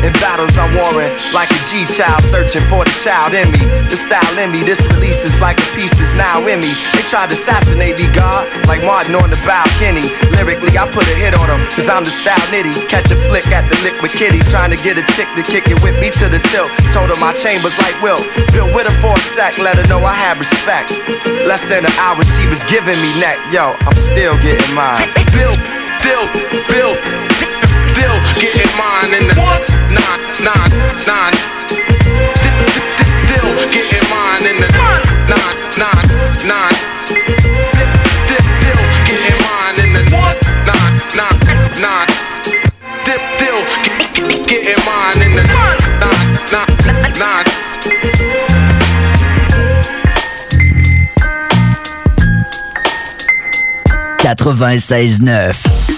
In battles, I'm warring like a G child, searching for the child in me. The style in me, this release is like a piece that's now in me. They tried to assassinate me, God, like Martin on the balcony. Lyrically, I put a hit on them, cause I'm the style nitty. Catch a flick at the liquid kitty, trying to get a chick to kick it with me to the tilt. Told her my chambers like Will. Bill with her for a sec, let her know I have respect. Less than an hour, she was giving me neck. Yo, I'm still getting mine. Still, still, still, still getting mine in the nine, nine, nine. Still getting mine in the nine, nine, nine. Still getting mine in the nine, nine, nine. Still getting mine in the 96.9.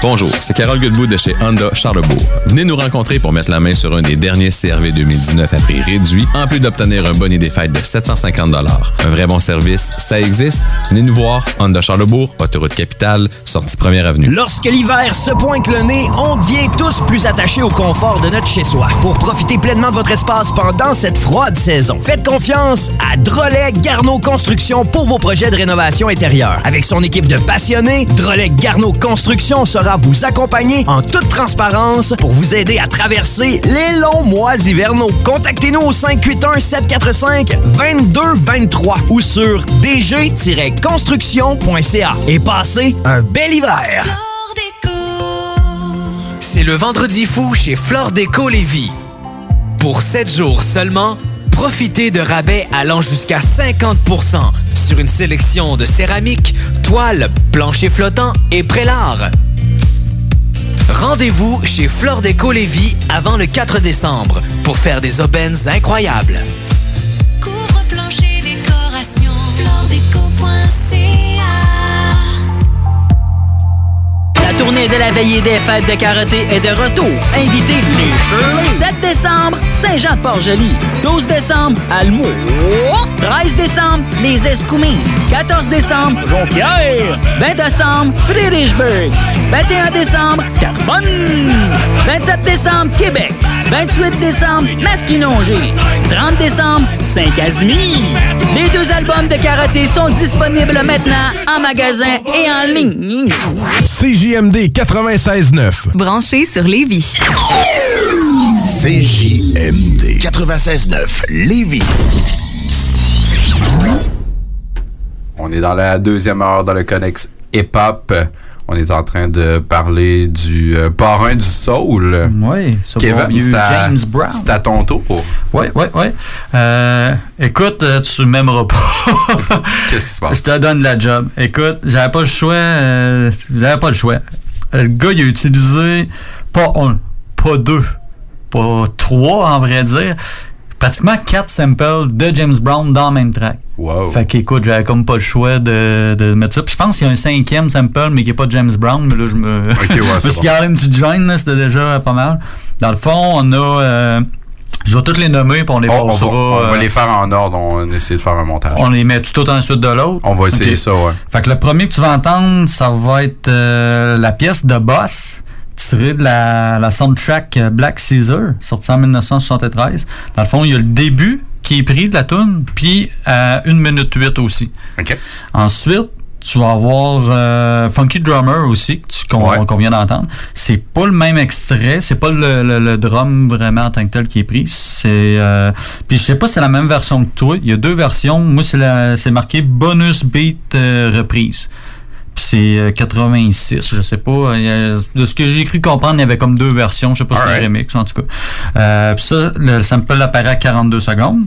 Bonjour, c'est Carole Goodwood de chez Honda Charlebourg. Venez nous rencontrer pour mettre la main sur un des derniers CRV 2019 à prix réduit, en plus d'obtenir un bonnet des fêtes de 750 Un vrai bon service, ça existe. Venez nous voir, Honda Charlebourg, autoroute capitale, sortie première avenue. Lorsque l'hiver se pointe le nez, on devient tous plus attachés au confort de notre chez-soi. Pour profiter pleinement de votre espace pendant cette froide saison, faites confiance à Drolet Garneau Construction pour vos projets de rénovation intérieure. Avec son équipe de passionnés, Drolet Garneau Construction sera vous accompagner en toute transparence pour vous aider à traverser les longs mois hivernaux. Contactez-nous au 581-745-2223 ou sur dg-construction.ca et passez un bel hiver. C'est le vendredi fou chez Flore Déco Lévis. Pour 7 jours seulement, profitez de rabais allant jusqu'à 50% sur une sélection de céramique, toiles, planchers flottants et prélats. Rendez-vous chez Flore Déco Lévis avant le 4 décembre pour faire des aubaines incroyables. Tournée de la veillée des fêtes de karaté est de retour. Invitez les Shirley. 7 décembre, Saint-Jean-de-Port-Joli. 12 décembre, Almo. 13 décembre, les Escoumins. 14 décembre, Jonquière. 20 décembre, Friedrichsburg. 21 décembre, Carbonne. 27 décembre, Québec. 28 décembre, Masquinongé. 30 décembre, Saint-Casimir. Les deux albums de karaté sont disponibles maintenant en magasin et en ligne. CJMD 96.9. Branché sur Lévis. CJMD 96.9 Lévis. On est dans la deuxième heure dans le Connex Hop. On est en train de parler du euh, parrain du soul. Oui, ce Kevin, c'est à- James Brown. C'est à ton tour. Oui, oui, oui. Euh, écoute, euh, tu m'aimeras pas. [LAUGHS] Qu'est-ce qui se passe? Je te donne la job. Écoute, j'avais pas le choix. euh, j'avais pas le choix. Le gars, il a utilisé pas un, pas deux, pas trois, en vrai dire. Pratiquement quatre samples de James Brown dans le même track. Wow. Fait qu'écoute, j'avais comme pas le choix de, de mettre ça. Puis je pense qu'il y a un cinquième sample, mais qui est pas de James Brown. Mais là, je me, ouais, [LAUGHS] me c'est suis gardé une petite là, c'était déjà pas mal. Dans le fond, on a. euh, je vais toutes les nommer, puis on les On, on va, on va euh, les faire en ordre. On va essayer de faire un montage. on les met tout un suite de l'autre. On va essayer ça, ouais. Fait que le premier que tu vas entendre, ça va être euh, la pièce de Boss, tirée de la, la soundtrack euh, Black Caesar, sortie en 1973. Dans le fond, il y a le début qui est pris de la tune, puis à 1 minute 8 aussi. Ensuite, Tu vas avoir euh, Funky Drummer aussi, qu'on vient d'entendre. C'est pas le même extrait, c'est pas le, le- le drum vraiment en tant que tel qui est pris. C'est euh, puis je sais pas si c'est la même version que toi. Il y a deux versions. Moi c'est marqué bonus beat euh, reprise. C'est euh, 86, je sais pas. A- de ce que j'ai cru comprendre, il y avait comme deux versions. Je sais pas si c'est un Alright. remix en tout cas. Euh, puis ça, le sample apparaît à 42 secondes.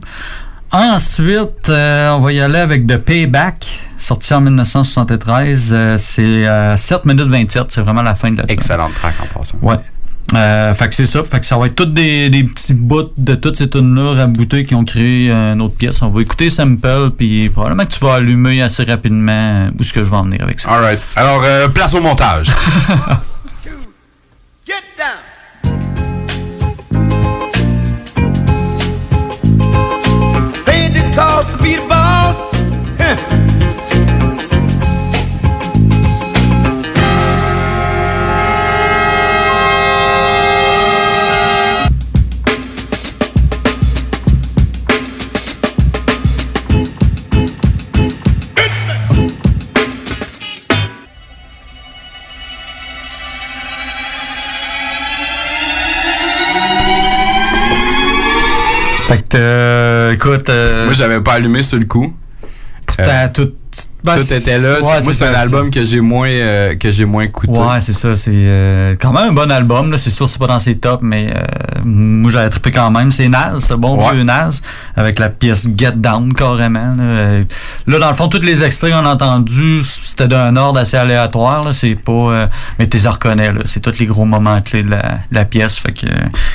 Ensuite, euh, on va y aller avec The Payback, sorti en 1973. Euh, c'est euh, 7 minutes 27, c'est vraiment la fin de la Excellente track en passant. Ouais. Euh, fait que c'est ça. Fait que ça va être toutes des, des petits bouts de toutes ces tunes-là raboutées qui ont créé une autre pièce. On va écouter Sample, puis probablement que tu vas allumer assez rapidement euh, où est-ce que je vais en venir avec ça. Alright. Alors, euh, place au montage. [LAUGHS] Paid the cost to be the écoute. Moi, j'avais pas allumé sur le coup. T'as tout. Ben, tout était là. ouais, Moi, c'est un album que j'ai moins, euh, que j'ai moins écouté. Ouais, c'est ça. C'est euh, quand même un bon album. C'est sûr, c'est pas dans ses tops, mais euh, moi, j'avais trippé quand même. C'est Naz, c'est bon Ouais. vieux Naz, avec la pièce Get Down carrément. Là, Là, dans le fond, tous les extraits qu'on a entendus, c'était d'un ordre assez aléatoire. C'est pas. euh, mais tu les reconnais. là. C'est tous les gros moments clés de la, de la pièce. Fait que,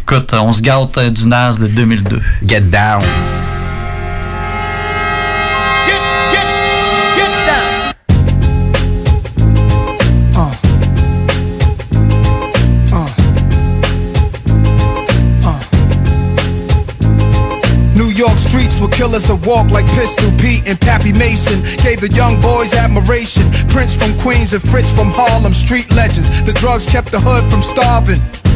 écoute, on se gâte euh, du Naz de 2002. Get Down. Killers that walk like Pistol Pete and Pappy Mason. Gave the young boys admiration. Prince from Queens and Fritz from Harlem, street legends. The drugs kept the hood from starving.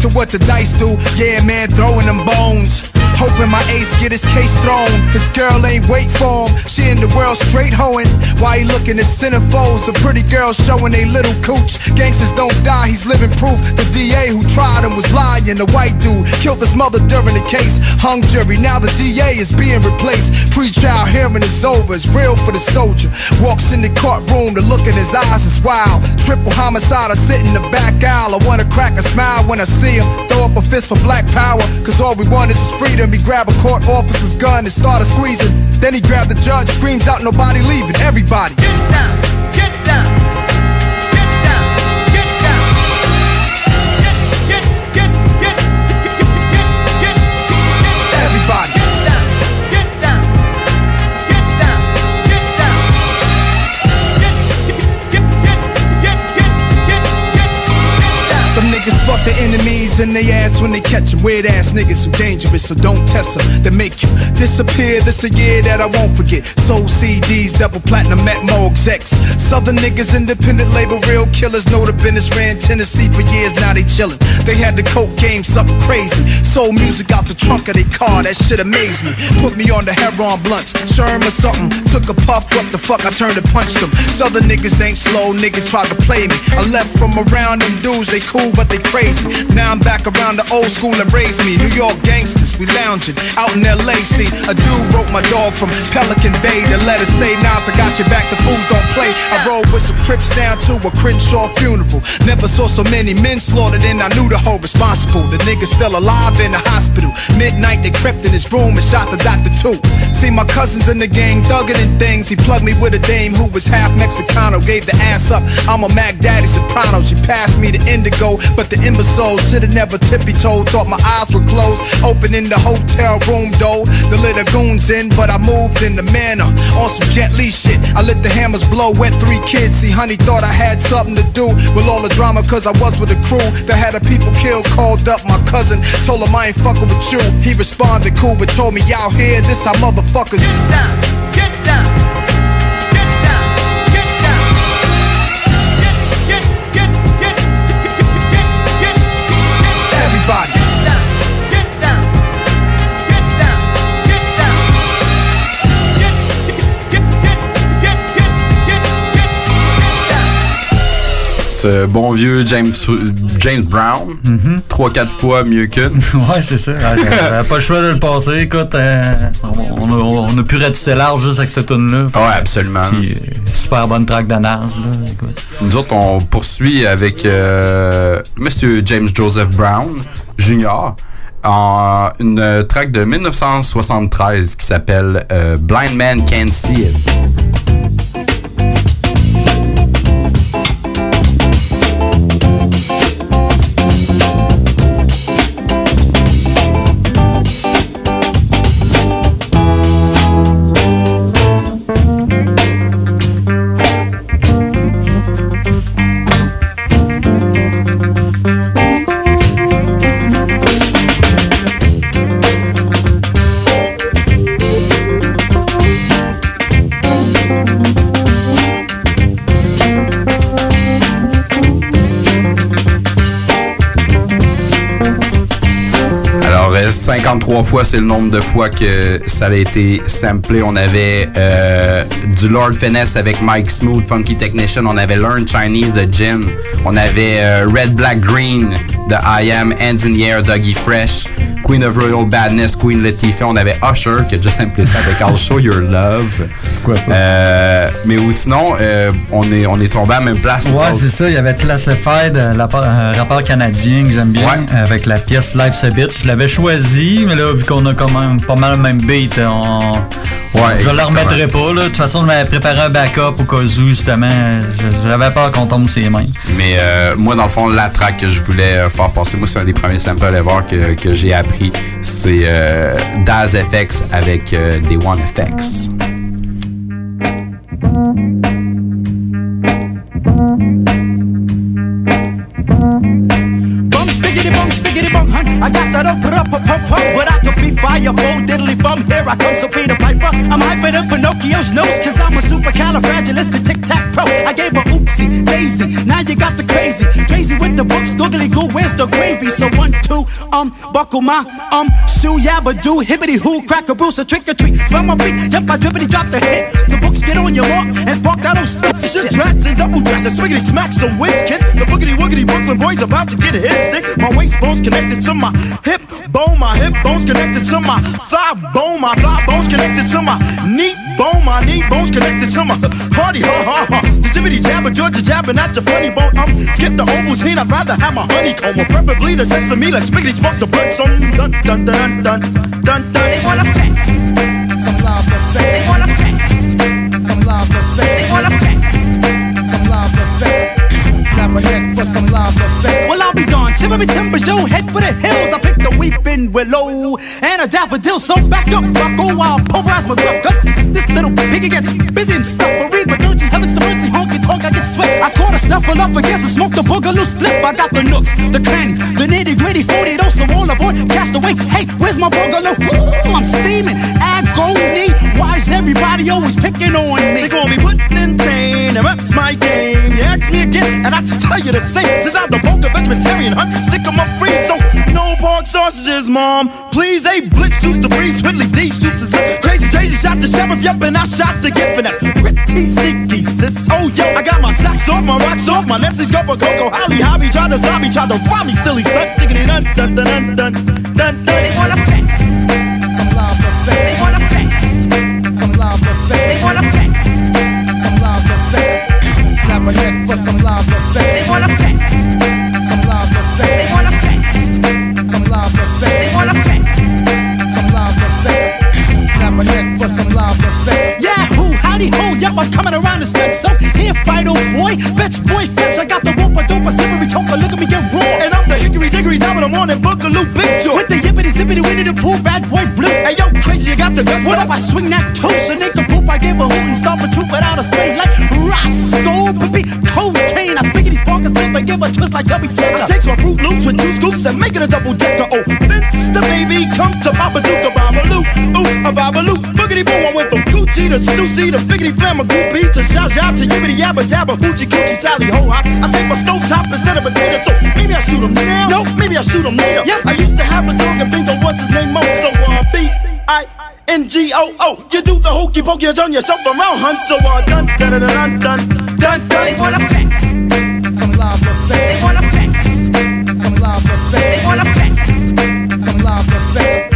to what the dice do. Yeah, man, throwing them bones. Hoping my ace get his case thrown. His girl ain't wait for him. She in the world straight hoeing. Why he looking at centerfolds? The pretty girls showing they little cooch. Gangsters don't die, he's living proof. The DA who tried him was lying. The white dude killed his mother during the case. Hung jury, now the DA is being replaced. Pre-trial hearing is over, it's real for the soldier. Walks in the courtroom, the look in his eyes is wild. Triple homicide, I sit in the back aisle. I wanna crack a smile when I see him. Throw up a fist for black power, cause all we want is his freedom. He grab a court officer's gun and started squeezing. Then he grabbed the judge, screams out, nobody leaving, everybody. Get down, get down. Everybody. Some niggas fuck the enemies in they ass when they catch 'em. Weird ass niggas who dangerous, so don't test 'em. They make you disappear. This a year that I won't forget. Soul CDs, double platinum at Mo execs. Southern niggas, independent label, real killers. Know the business ran Tennessee for years, now they chillin'. They had the coke game, something crazy. Soul music out the trunk of their car, that shit amazed me. Put me on the heroin blunts, Sherm or something. Took a puff, what the fuck, I turned and punched them. Southern niggas ain't slow, nigga tried to play me. I left from around them dudes, they cool, but they crazy. Now I'm back around the old school and raised me. New York gangsters, we lounging out in LA. See, a dude wrote my dog from Pelican Bay. The letter say, Nas, I got your back, the fools don't play. I rode with some Crips down to a Crenshaw funeral. Never saw so many men slaughtered, and I knew the whole responsible. The nigga's still alive in the hospital. Midnight, they crept in his room and shot the doctor too. See, my cousins in the gang thugging and things. He plugged me with a dame who was half Mexicano. Gave the ass up. I'm a Mac Daddy soprano. She passed me the indigo, but the imbecile shoulda never tippy toed. Thought my eyes were closed. Open in the hotel room though. The little goons in, but I moved in the manner. On some Jet Li shit. I let the hammers blow. Wet three kids. See, honey thought I had something to do with all the drama, cause I was with a crew that had a people killed. Called up my cousin. Told him I ain't fucking with you. He responded cool, but told me, y'all here, this how motherfuckers get down. Get down. body Ce bon vieux James, James Brown, trois, quatre fois mieux qu'une. [LAUGHS] ouais, c'est ça. Ouais, pas le choix de le passer. Écoute, euh, on, a, on a pu ratisser large juste avec cette tune-là. Ouais, absolument. Puis, euh, super bonne track de Nas. Là, écoute. Nous autres, on poursuit avec euh, Monsieur James Joseph Brown Jr. en une track de 1973 qui s'appelle euh, Blind Man Can't See It. 53 fois, c'est le nombre de fois que ça a été samplé. On avait euh, du Lord Finesse avec Mike Smooth, Funky Technician. On avait Learn Chinese de Jin. On avait euh, Red, Black, Green de I Am, Hands in the Air, Dougie Fresh. Queen of Royal Badness, Queen Latifah. On avait Usher qui a déjà samplé ça avec I'll Show Your Love. Euh, mais ou sinon, on, est, on est tombé à la même place. Ouais, c'est ça. Il y avait Classified, un rappeur canadien que j'aime bien, avec la pièce Life's a Bitch. Je l'avais choisi, mais là, vu qu'on a quand même pas mal le même beat, on... Ouais, je exactement. le remettrai pas. Là. De toute façon, je m'avais préparé un backup au cas où, justement. Je- J'avais peur qu'on tombe ses mains. Mais euh, moi, dans le fond, la track que je voulais euh, faire passer, moi, c'est un des premiers samples ever que, que j'ai appris. C'est euh, Daz FX avec euh, des One FX. I come, Sophia Piper. I'm hyper than Pinocchio's nose, cause I'm a supercalifragilistic tic tac pro. I gave her oopsie daisy. Now you got the crazy, crazy with the books, googly goo. Where's the gravy? So one two um buckle my um shoe yabba do hibbity hoo crack a bruise a trick or treat. Smell my feet, yep I drippity drop the hit. The books get on your walk and spark that old skit shit. Drats and double dress and swiggity smack some wins, kids. The boogity woogity Brooklyn boys about to get a hit stick. My waist bones connected to my hip bone, my hip bones connected to my thigh bone, my thigh bones connected to my knee bone, my knee bones connected to my party ha ha ha. The jibbity jabber, Georgia jabbing at your funny bone. Um, skip the Ovaltine, I'd rather have my honeycomb, or preferably the sesame. Let's spiggity spark the blood. Some dun dun dun dun dun dun. They wanna pay. Some love effect. They wanna pay. Some love effect. They wanna pay. Some love effect. Snap a neck for some love effect. Well, I'll be gone. Shiver me timbers, yo, head for the hills. I picked a weeping willow and a daffodil. So back up, Rocco, I'll pulverize my gruff. Cause this little piggy gets busy and stuff for read. But urgent heavens to tonk, I get sweat. I caught a snuffle up against and smoked a boogaloo split. I got the nooks, the crannies, the nitty gritty, 40 those so all aboard. Cast away. Hey, where's my boogaloo? Ooh, I'm steaming. Agony. Why is everybody always picking on me? They call me Woodland Pain, and that's my game. You ask me again, and I tell you the same. Since I'm the vulgar vegetarian hunt, sick of my free, so no pork sausages, mom. Please, a blitz shoots the breeze, Whitley D shoots his lip. Crazy, crazy, shot the sheriff, yup, and I shot the gift, and that's pretty sneaky, sis. Oh, yo, I got my socks off, my rocks off, my Nessie's go for Coco. Holly, hobby, try to zombie, try to rob me, still he's stuck, diggity dun dun dun dun dun dun dun. They wanna pay. Some love effect. They wanna pay. Some love effect. They wanna pay. Some love effect. Snap a neck for some love effect. I'm coming around the stretch. So here, fight, oh boy, bitch, boy, bitch, I got the rope, a dope, a slippery choker, look at me get raw. And I'm the hickory dickory top of the morning, boogaloo, big joy. With the yippity zippity winnie the pool, bad boy blue. Hey yo, crazy, you got the dust. What if I swing that toast and make a poop? I give a hoot and stomp a troop without a strain like Roscoe, baby, cocaine. I spiggity slip and give a twist like Chubby Checker. I take some Fruit Loops with two scoops and make it a double decker. Oh, the baby, come to Babadook, a Babaloo. Ooh, a Babaloo. Boogity boo, I went from Gucci to Stussy to Figgity Flam, a groupie to Zha Zha to Yibbity Yabba Dabba, Hoochie Coochie Tally Ho Hop. I take my stove top instead of a potato, so maybe I shoot 'em now. No, maybe I shoot 'em later. Yep, I used to have a dog and bingo, what's his name? Mo, so uh, B I N G O O. You do the hokey pokey, you turn yourself around, hunt. So uh, dun dun dun dun dun dun dun. They wanna pack some effect. They some effect.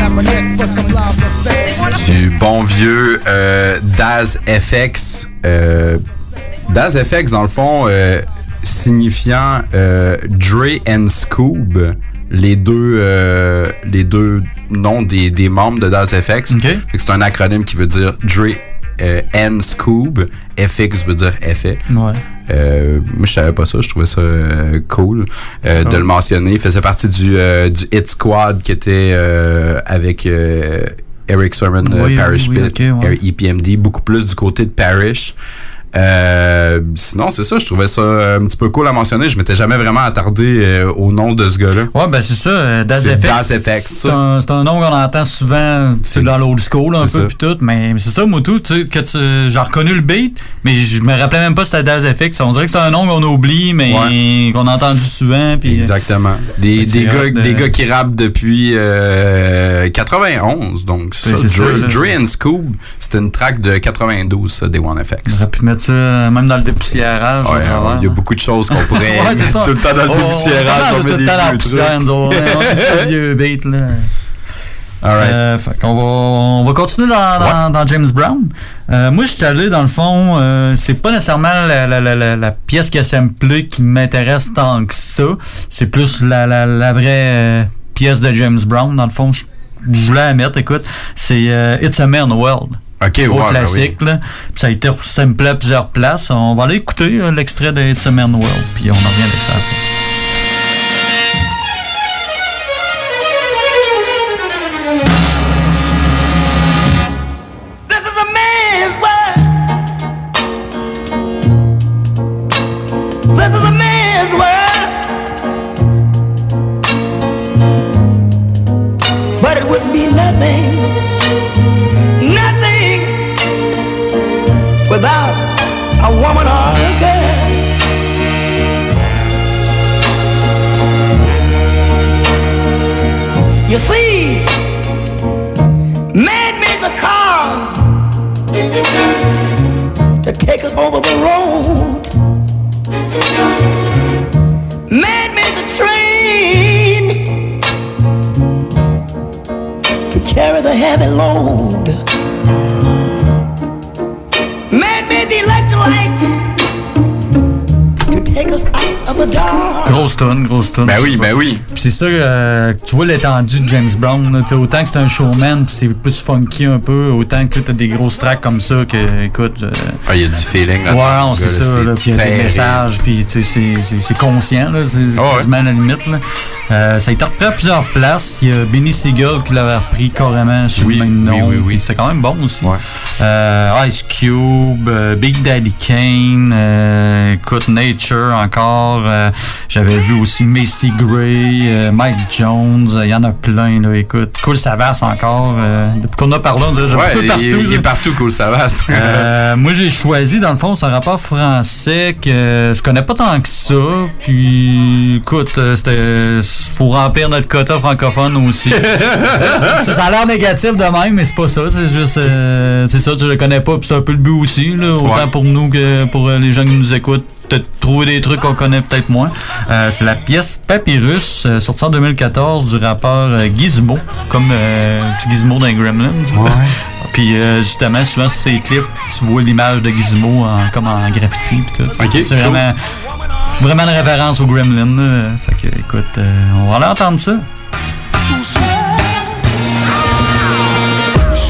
A neck for some effect. Du bon vieux euh, Daz FX. Euh, Daz FX, dans le fond, euh, signifiant euh, Dre and Scoob, les deux, euh, les deux noms des, des membres de Daz FX. Fait que C'est un acronyme qui veut dire Dre euh, and Scoob. FX veut dire effet. Ouais. Euh, moi, je savais pas ça. Je trouvais ça euh, cool euh, de le mentionner. Il faisait partie du, du Hit Squad qui était avec Eric Sermon, Oui, Parish oui, Pit, ouais. EPMD, beaucoup plus du côté de Parish. Euh, sinon, c'est ça, je trouvais ça euh, un petit peu cool à mentionner. Je m'étais jamais vraiment attardé euh, au nom de ce gars-là. Ouais, ben c'est ça. Daz C'est un, un nom qu'on entend souvent dans l'old school un peu puis tout, mais c'est ça, Moutou, tu sais, que tu, j'ai reconnu le beat, mais je me rappelais même pas c'était Daz FX. On dirait que c'est un nom qu'on oublie, mais qu'on a entendu souvent. Exactement. Des, des, gars, de- des gars qui rappent depuis euh, 91. Donc, ça, Dre, and Scoob, c'était une track de 92, ça, des One FX. On aurait pu mettre ça même dans le dépoussiérage. Ouais, il y a beaucoup de choses qu'on pourrait [LAUGHS] Ouais, mettre ça. tout le temps dans le Oh, dépoussiérage. on on met tout le temps dans la poussière, nous autres. On ça [LAUGHS] beat, là. Euh, fait qu'on va, on va continuer dans, dans, dans James Brown. Euh, moi, je suis allé, dans le fond, euh, c'est pas nécessairement la, la, la, la, la pièce qui a samplé qui m'intéresse tant que ça. C'est plus la, vraie pièce de James Brown, dans le fond. Je, je voulais la mettre, écoute. C'est It's a Man World. Ok, Gros ouais, ben classique, là. Puis ça a été samplé à plusieurs places. On va aller écouter euh, l'extrait de It's a Man World, puis on en revient avec ça take us over the road. Man made the train to carry the heavy load. Grosse tonne, grosse tonne. Ben oui, ben oui. Puis c'est ça, euh, tu vois l'étendue de James Brown. là, autant que c'est un showman, puis c'est plus funky un peu, autant que tu as des grosses tracks comme ça que, écoute. euh, Ah, il y a du feeling là Ouais, non, c'est ça. là, Puis il y a des messages, puis tu sais, c'est- conscient, là, c'est ouais. quasiment à la limite. Là. Euh, ça a été repris à plusieurs places. Il y a Benny Siegel qui l'avait repris carrément sur le même nom. Oui, oui, C'est quand même bon aussi. Euh, Ice Cube, Big Daddy Kane, écoute, Nature encore. Euh, J'avais vu aussi Macy Gray, euh, Mike Jones. euh, Il y en a plein, là, écoute. Cool Savas encore. euh, depuis qu'on a parlé, on dirait que Ouais, partout. il est partout, Cool Savas. Euh, [LAUGHS] moi, j'ai choisi, dans le fond, c'est un rapport français que je connais pas tant que ça. Puis, écoute, euh, c'était pour remplir notre quota francophone aussi. [LAUGHS] Ça, a l'air négatif de même, mais c'est pas ça. C'est juste, euh, c'est ça, je le connais pas. Puis c'est un peu le but aussi, là, autant pour nous que pour euh, les gens qui nous écoutent. Peut-être trouver des trucs qu'on connaît peut-être moins. Euh, c'est la pièce Papyrus, euh, sortie en 2014 du rappeur euh, Gizmo, comme euh, petit Gizmo dans Gremlins. [LAUGHS] Puis euh, justement, souvent sur ces clips, tu vois l'image de Gizmo en, comme en graffiti. Pis tout. C'est cool. vraiment, vraiment une référence au Gremlin. là. Fait que, écoute, euh, on va aller entendre ça.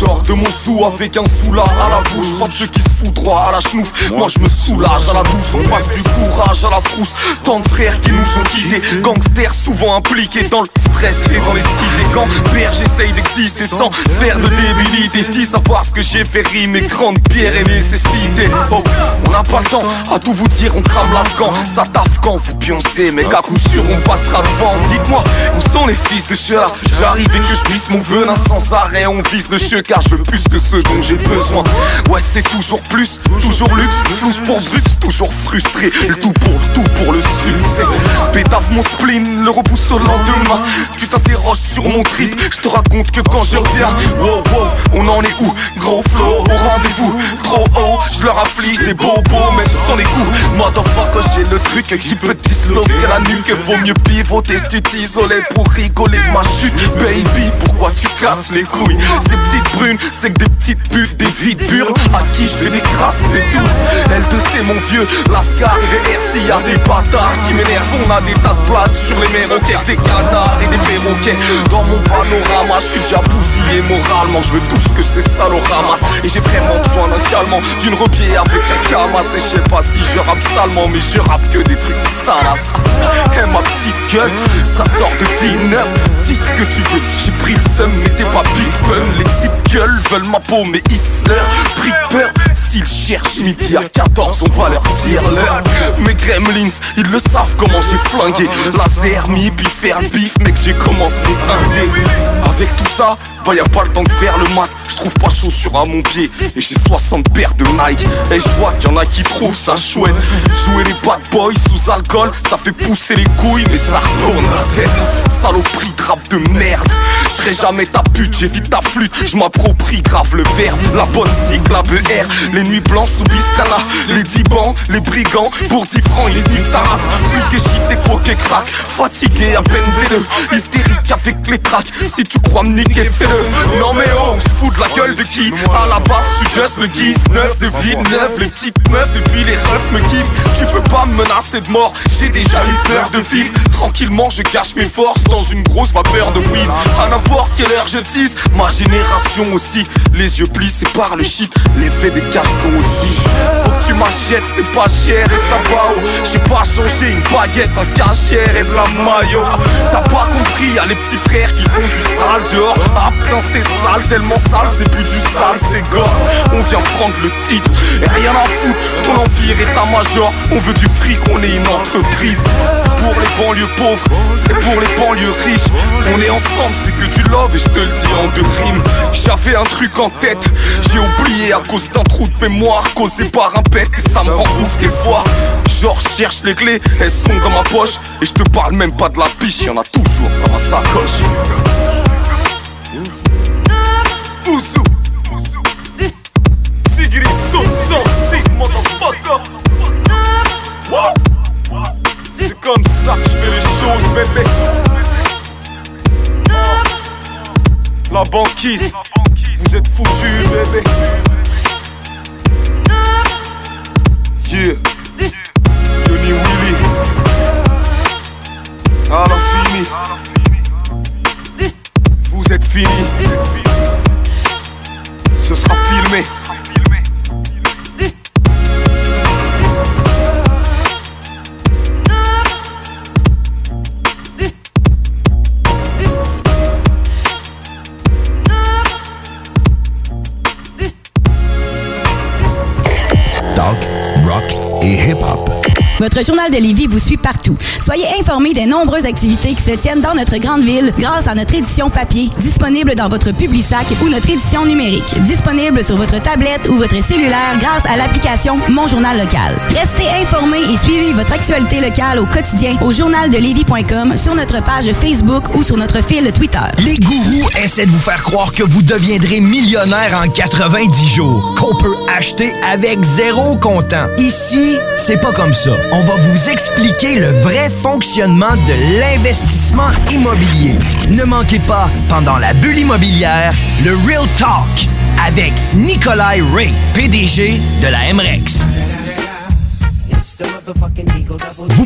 Short de mon sou avec un soula à la bouche. Pas ceux qui se foutent droit à la chenouf. Moi je me soulage à la douce, on passe du courage à la frousse. Tant de frères qui nous ont quittés, gangsters souvent impliqués dans le stress et dans les cités. Quand père j'essaye d'exister sans faire de débilité. Je dis ça parce que j'ai fait rimer grande pierre et nécessité. Oh, on n'a pas le temps à tout vous dire, on crame l'afghan. Ça taffe quand vous pioncez, mais qu'à coup sûr on passera devant. Dites-moi, où sont les fils de chat? J'arrive et que je puisse mon venin sans arrêt. On vise le cheveu car je veux plus que ce dont j'ai besoin. Ouais, c'est toujours plus, toujours luxe, flouze pour brux, toujours frustré. Le tout pour le tout pour le succès. Pétave mon spleen, le repousse au lendemain. Tu t'interroges sur mon trip, je te raconte que quand je reviens, wow, wow, on en est où? Gros flow, au rendez-vous, trop haut, je leur afflige des bobos, même sans les coups. Motherfucker, j'ai le truc qui peut disloquer la nuque. Vaut mieux pivoter si tu t'isoler pour rigoler de ma chute. Baby, pourquoi tu casses les couilles? Ces petites c'est que des petites putes, des vides pures. À qui je fais des tout? L2, c'est mon vieux, Lascar et RC, y'a des bâtards qui m'énervent. On a des tas de plaques sur les méroquets, des canards et des perroquets. Dans mon panorama, je suis déjà bousillé moralement. Je veux tout ce que ces salauds. Et j'ai vraiment besoin d'un calmant, d'une repied avec un camas. Et je sais pas si je rappe salement, mais je rappe que des trucs salaces. Et ma petite gueule, ça sort de vie neuve. Dis ce que tu veux, j'ai pris le seum, mais t'es pas big pun. Les types gueules veulent ma peau, mais ils. Pris peur, s'ils cherchent midi à 14, on va leur dire l'heure. Mes gremlins, ils le savent comment j'ai flingué. Laser, mi, puis faire bif, mec, j'ai commencé un dé. Avec tout ça, bah y a pas le temps de faire le mat. Je trouve pas chaussures à mon pied, et j'ai 60 paires de Nike. Et je vois qu'il y en a qui trouvent ça chouette. Jouer les bad boys sous alcool, ça fait pousser les couilles, mais ça retourne la tête. Saloperie de rap de merde. Je jamais ta pute, j'évite ta flûte, m'approprie grave le verbe. La bonne cycle, la BR, les nuits blanches sous Biscana, les dibans, les brigands, pour 10 francs, il nique ta race. Flic et coquet crack, fatigué à peine véleux, hystérique avec les tracks. Si tu crois me niquer, fais-le. Non mais on se fout de la gueule de qui? À la base, je suis juste le guise neuf de vie neuf, les petites meufs et puis les refs me kiffent. Tu peux pas me menacer de mort, j'ai déjà eu peur de vivre. Tranquillement, je cache mes forces dans une grosse vapeur de weed. À n'importe quelle heure je tease, ma génération aussi. Les yeux plissés par le shit, l'effet des castons aussi. Faut que tu m'achètes, c'est pas cher et ça va oh. J'ai pas changé une baguette, un cachère et de la maillot. T'as pas compris, y'a les petits frères qui font du sale dehors. Ah putain, c'est sale, tellement sale, c'est plus du sale, c'est gore. On vient prendre le titre et rien à foutre. Ton empire est un major, on veut du fric, on est une entreprise. C'est pour les banlieues pauvres, c'est pour les banlieues riches. On est ensemble, c'est que tu love et je te le dis en deux rimes. J'avais un truc en tête, j'ai oublié à cause d'un trou de mémoire causé par un pet. Et ça me rend ouf des fois. Genre, cherche les clés, elles sont dans ma poche. Et je te parle même pas de la piche, y'en a toujours dans ma sacoche. Ouzou? C'est comme ça que je fais les choses bébé. La banquise Vous êtes foutus bébé. Yeah. Johnny Willy. À l'infini. Vous êtes finis Votre journal de Lévis vous suit partout. Soyez informés des nombreuses activités qui se tiennent dans notre grande ville grâce à notre édition papier, disponible dans votre Publisac ou notre édition numérique, disponible sur votre tablette ou votre cellulaire grâce à l'application Mon Journal Local. Restez informés et suivez votre actualité locale au quotidien au journaldelévis.com, sur notre page Facebook ou sur notre fil Twitter. Les gourous essaient de vous faire croire que vous deviendrez millionnaire en 90 jours, qu'on peut acheter avec zéro comptant. Ici, c'est pas comme ça. Vous expliquer le vrai fonctionnement de l'investissement immobilier. Ne manquez pas, pendant la bulle immobilière, le Real Talk avec Nikolai Ray, PDG de la MREX.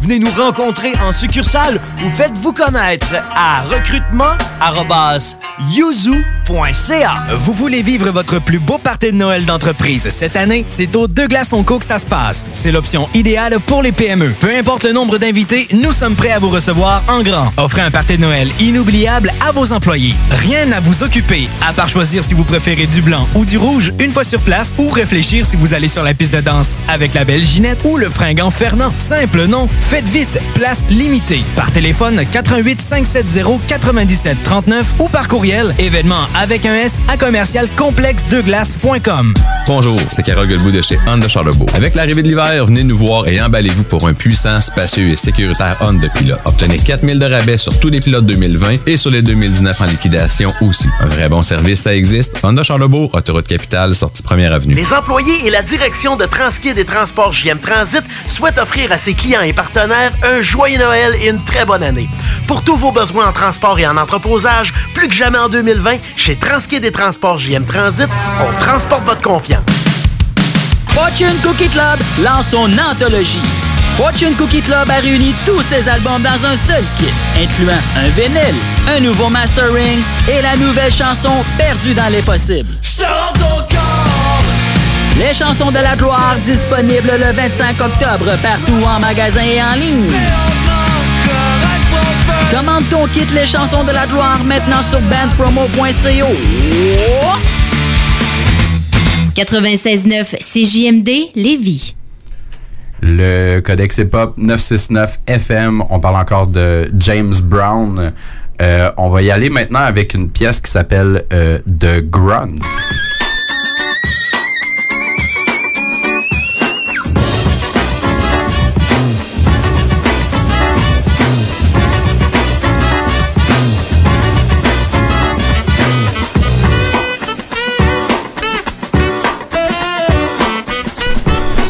Venez nous rencontrer en succursale ou faites-vous connaître à recrutement.yuzu.ca. Vous voulez vivre votre plus beau party de Noël d'entreprise cette année? C'est au Deux Glaces que ça se passe. C'est l'option idéale pour les PME. Peu importe le nombre d'invités, nous sommes prêts à vous recevoir en grand. Offrez un party de Noël inoubliable à vos employés. Rien à vous occuper, à part choisir si vous préférez du blanc ou du rouge une fois sur place ou réfléchir si vous allez sur la piste de danse avec la belle Ginette ou le fringant Fernand. Simple, non? Faites vite, place limitée. Par téléphone 88 570 97 39 ou par courriel événement avec un S à commercial complexe de glace.com. Bonjour, c'est Carole Guilbeault de chez Honda Charlebourg. Avec l'arrivée de l'hiver, venez nous voir et emballez-vous pour un puissant, spacieux et sécuritaire Honda Pilot. Obtenez 4000 de rabais sur tous les pilotes 2020 et sur les 2019 en liquidation aussi. Un vrai bon service, ça existe. Honda Charlebourg, autoroute capitale, sortie première avenue. Les employés et la direction de Transkid et Transport JM Transit souhaitent offrir à ses clients et partenaires un joyeux Noël et une très bonne année. Pour tous vos besoins en transport et en entreposage, plus que jamais en 2020, chez Transkid et Transport JM Transit, on transporte votre confiance. Fortune Cookie Club lance son anthologie. Fortune Cookie Club a réuni tous ses albums dans un seul kit, incluant un vinyle, un nouveau mastering et la nouvelle chanson Perdue dans les possibles. Les chansons de la gloire disponibles le 25 octobre partout en magasin et en ligne. Commande ton kit Les chansons de la gloire maintenant sur bandpromo.co. 96.9 CJMD Lévis. Le codex hip-hop 969 FM. On parle encore de James Brown. Euh, on va y aller maintenant avec une pièce qui s'appelle euh, The Grunt.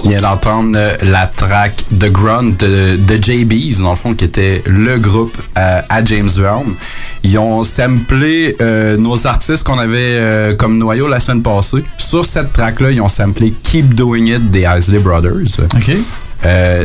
Tu viens d'entendre euh, la track The Grunt de, de JB's, dans le fond, qui était le groupe euh, à James Brown. Ils ont samplé euh, nos artistes qu'on avait euh, comme noyau la semaine passée. Sur cette track-là, ils ont samplé Keep Doing It des Isley Brothers.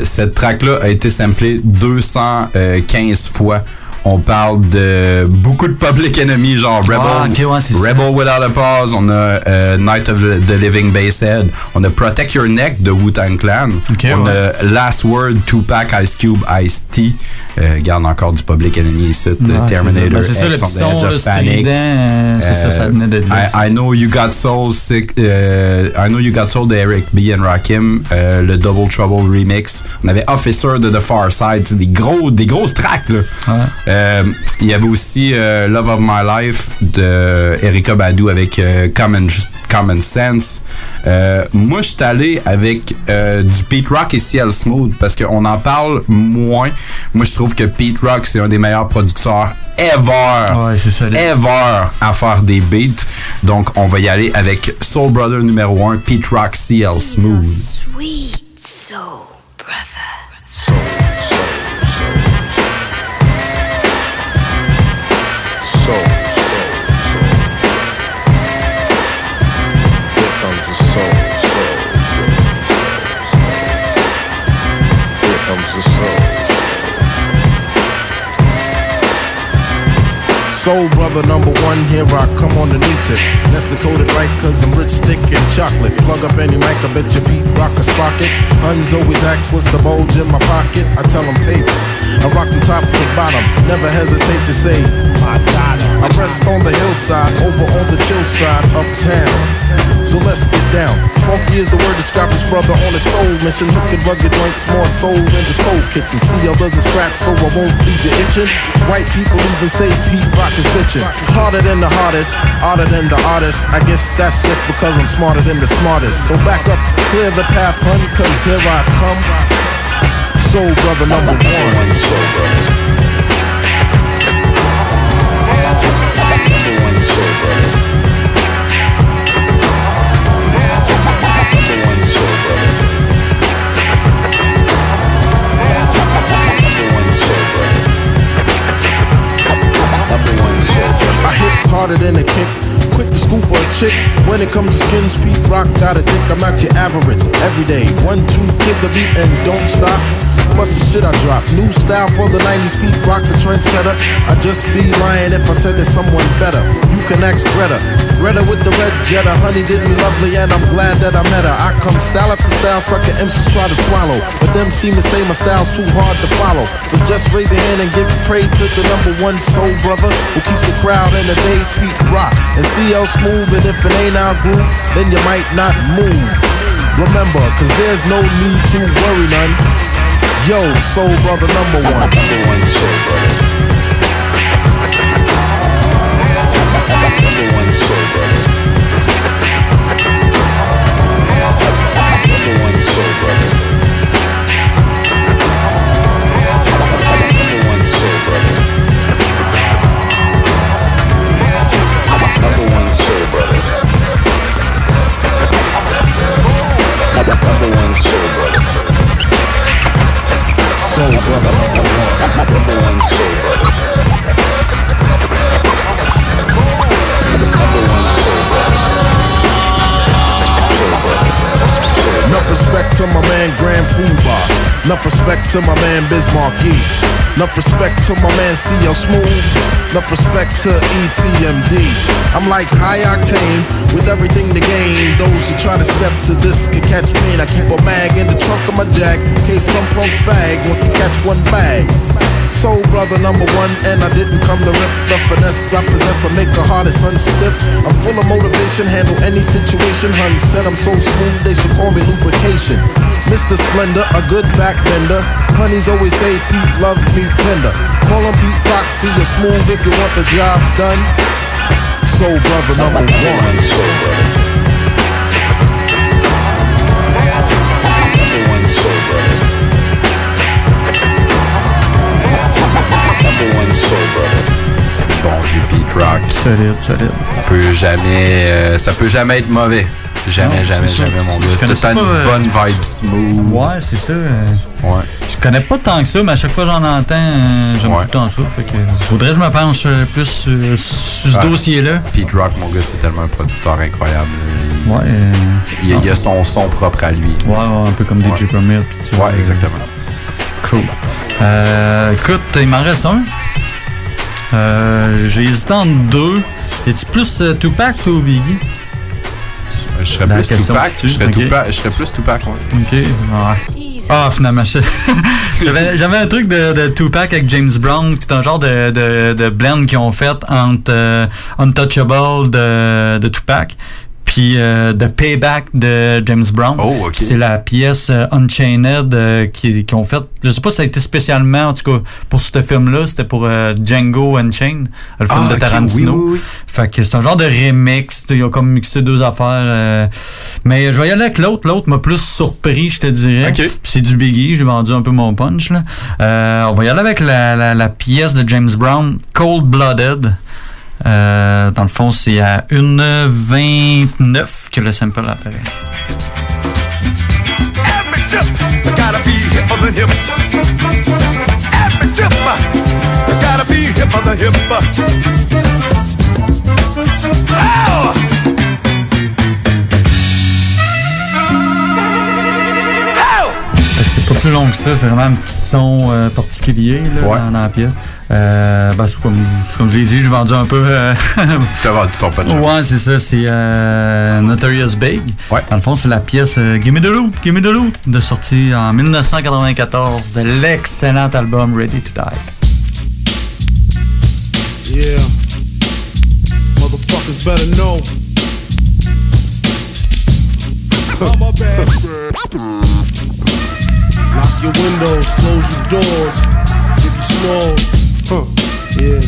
Cette track-là a été samplée 215 fois. On parle de beaucoup de Public Enemy, genre Rebel, Ah, ok, ouais, ça. Rebel Without a Pause, on a euh, Night of the, Living Basshead, on a Protect Your Neck de Wu-Tang Clan, on ouais. a Last Word, Tupac, Ice Cube, Ice-T, euh, garde encore du Public Enemy ici, Ouais, Terminator, Ben, c'est ça, le petit on the son, euh, c'est ça, ça venait de là, I, Know You Got Soul, sick, euh, I Know You Got Soul de Eric B. and Rakim, euh, le Double Trouble remix. On avait Officer de The Far Side, c'est des gros, des grosses tracks là. Euh, Il y avait aussi euh, Love of My Life de Erika Badu avec euh, Common, Common Sense. Euh, moi, je suis allé avec euh, du Pete Rock et CL Smooth parce qu'on en parle moins. Moi, je trouve que Pete Rock, c'est un des meilleurs producteurs ever, ever à faire des beats. Donc, on va y aller avec Soul Brother numéro 1, Pete Rock, CL Smooth. Sweet soul brother. souls. soul, soul, soul. Here comes the soul, soul, soul, soul. Here comes the soul. Soul brother number one, here I come on the new tip. Nestle coated right, cause I'm rich, thick, and chocolate. Plug up any mic, I bet your beat rock a sprocket. Huns always ask what's the bulge in my pocket. I tell them papers. I rock from top to bottom, never hesitate to say my. I rest on the hillside, over on the chill side, uptown. So let's get down. Funky is the word describe this brother on his soul mission. Looking rugged joints, more soul in the soul kitchen. See how does it scratch so I won't leave you itching. White people even say Pete Rock is bitching. Harder than the hardest, harder than the artist. I guess that's just because I'm smarter than the smartest. So back up, clear the path, hun, cause here I come. Soul brother number one. Harder than a kick. Quick to scoop a chick. When it comes to skin speed, rock gotta think I'm at your average. Every day, one, two, hit the beat and don't stop. Bust the shit I drop. New style for the 90s beat, rock's a trendsetter. I'd just be lying if I said there's someone better. You can ask Greta. Greta with the red Jetta. Honey did me lovely and I'm glad that I met her. I come style after style, sucker MCs try to swallow. But them seem to say my style's too hard to follow. But just raise your hand and give praise to the number one soul brother who keeps the crowd in the days peak rock. And see how smooth, and if it ain't our groove, then you might not move. Remember, cause there's no need to worry none. Yo, soul brother number one. Number one soul brother. Number one soul brother. Number one soul brother. Number one soul brother. Number one soul brother. Number one soul brother. Soul brother number one. Number one soul brother. Enough respect to my man Grand Poobah. Enough respect to my man Bismarcky. Enough respect to my man CL Smooth. Enough respect to EPMD. I'm like high octane with everything to gain. Those who try to step to this can catch pain. I keep a mag in the trunk of my jack in case some punk fag wants to catch one bag. Soul brother number one, and I didn't come to rip the finesse I possess. I make a hardest unstiff. I'm full of motivation, handle any situation. Hun said I'm so smooth, they should call me lubrication. Mr. Splendor, a good backbender. Honeys always say Pete love me tender. Call him Foxy, you're smooth if you want the job done. Soul brother number one. C'est bon du beat rock. Solide, solide. Ça peut jamais, euh, ça peut jamais être mauvais. Jamais, Non, jamais, jamais, mon gars. Je C'est tout une euh, bonne vibe smooth. Ouais, c'est ça. euh, Ouais. Je connais pas tant que ça, mais à chaque fois que j'en entends, euh, j'aime tout le temps ça. Fait que faudrait que je me penche plus sur ce Ah. dossier-là. Pete Rock, mon gars, c'est tellement un producteur incroyable. Il, Ouais. il, a- il a son son propre à lui. Ouais, ouais, un peu comme DJ Premier tout. Ouais, exactement. Cool. Euh, écoute, il m'en reste un. Euh, J'ai hésité entre deux. Es-tu plus euh, Tupac ou Biggie? Je serais Dans plus Tupac. Je serais. Tupac. Je serais plus Tupac, ouais. Ok, ouais. Ah, finalement, [LAUGHS] j'avais j'avais un truc de, de Tupac avec James Brown, c'est un genre de, de, de blend qu'ils ont fait entre euh, Untouchable de, de Tupac puis euh, The Payback de James Brown. Oh, ok. C'est la pièce euh, Unchained euh, qui, ont fait. Je sais pas si ça a été spécialement, en tout cas, pour ce film-là, c'était pour euh, Django Unchained, le film Ah, de Tarantino. oui, oui, oui. Fait que c'est un genre de remix. Ils ont comme mixé deux affaires. mais je vais y aller avec l'autre. L'autre m'a plus surpris, je te dirais. Puis C'est du Biggie. J'ai vendu un peu mon punch. Là. Euh, on va y aller avec la, la- la pièce de James Brown, Cold Blooded. Euh, dans le fond, c'est à 1,29 que le sample apparaît. C'est pas plus long que ça, c'est vraiment un petit son euh, particulier là, dans, dans la pièce. Euh, ben, c'est comme, comme je l'ai dit, j'ai vendu un peu. euh, [LAUGHS] T'as vendu ton punch. Ouais, c'est ça, c'est euh, Notorious Big. Dans le fond, c'est la pièce euh, Gimme the Loot, Gimme the Loot, de sortie en 1994 de l'excellent album Ready to Die. Yeah. Motherfuckers better know. [LAUGHS] I'm a bad Lock your windows, close your doors. If you snore. Huh. Yeah. [LAUGHS]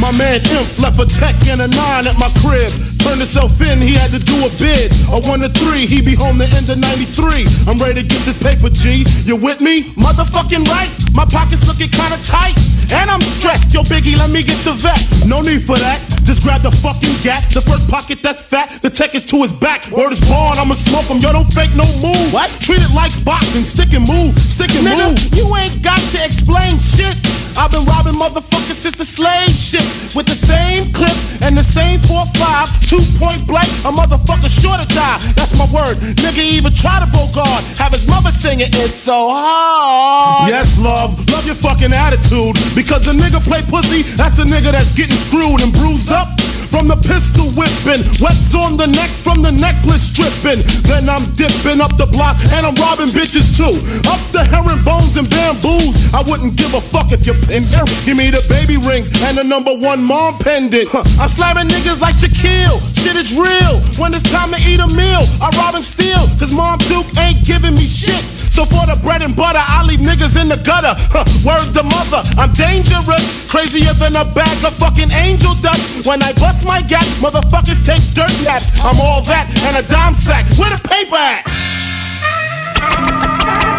My man Imp left a tech and a nine at my crib. Turned himself in, he had to do a bid. A one to three, he be home the end of 93. I'm ready to get this paper, G. You with me? Motherfucking right. My pockets looking kinda tight. And I'm stressed. Yo, Biggie, let me get the vest. No need for that. Just grab the fucking gat. The first pocket that's fat. The tech is to his back. Word is born, I'ma smoke him. Yo, don't fake no moves. What? Treat it like boxing. Stick and move. Stick and Nigga, move. You ain't got to explain shit. I've been robbing motherfuckers since the slave shit. With the same clip and the same 4-5. Two point blank. A motherfucker sure to die. That's my word. Nigga even try to bogard. Have his mother singing It's so hard. Yes, love. Love your fucking attitude. Because the nigga play pussy, that's the nigga that's getting screwed and bruised up. From the pistol whipping, webs on the neck from the necklace stripping. Then I'm dipping up the block and I'm robbing bitches too. Up the herringbones and bamboos. I wouldn't give a fuck if you're in here. Give me the baby rings and the number one mom pendant. Huh. I'm slamming niggas like Shaquille. Shit is real. When it's time to eat a meal, I rob and steal. Cause Mom Duke ain't giving me shit. So for the bread and butter, I leave niggas in the gutter. Huh. Word to mother, I'm dangerous. Crazier than a bag of fucking angel dust. When I bust my gap, motherfuckers take dirt naps. I'm all that and a dime sack. Where the paper at?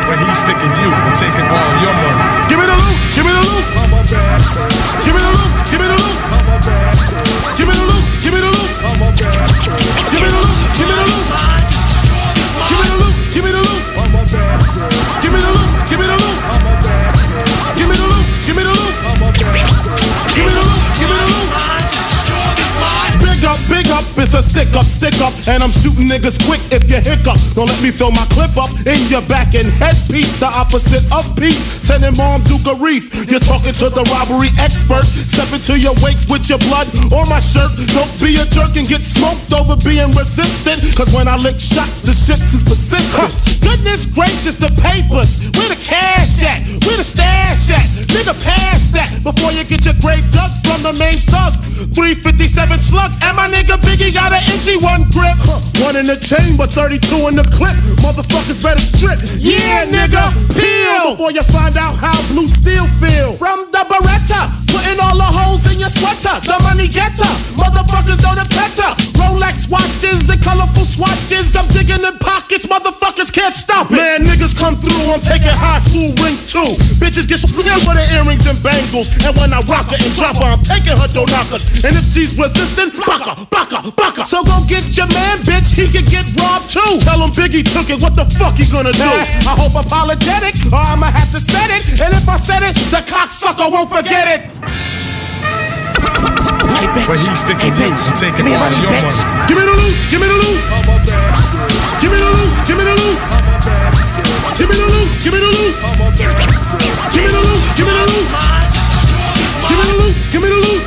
When he's sticking you and taking all your money. Give me the loot, give me the loot. Give me the loot, stick up, stick up, and I'm shooting niggas quick if you hiccup. Don't let me throw my clip up in your back and headpiece, the opposite of peace. Sending mom Duke a reef. You're talking to the robbery expert. Step into your wake with your blood or my shirt. Don't be a jerk and get smoked over being resistant. Cause when I lick shots, the shit's is persistent. Huh. Goodness gracious, the papers. Where the cash at? Where the stash at? Nigga, pass that before you get your grave dug from the main thug. 357 slug, and my nigga Biggie got an inky one grip. One in the chamber, 32 in the clip. Motherfuckers better strip. Yeah, nigga, peel before you find out how blue steel feel. From the Beretta, putting all the holes in your sweater. The money getter, motherfuckers know the better. Rolex watches and colorful swatches. I'm digging in pockets, motherfuckers can't stop it. Man, niggas come through, I'm taking high school rings too. Bitches get scared with the earrings and bangles. And when I rock her and drop her, I'm taking her knockers. And if she's resistant, baka, baka, baka. So go get your man, bitch, he could get robbed too. Tell him Biggie took it, what the fuck he gonna do? I hope apologetic, or I'ma have to set it. And if I said it, the cocksucker won't forget it. When he's sticking you and taking all your money. Give me the loot, give me the loot. Give me the loot, give me the loot. Give me the loot, give me the loot. Give me the loot, give me the loot. Give me the loot, give me the loot.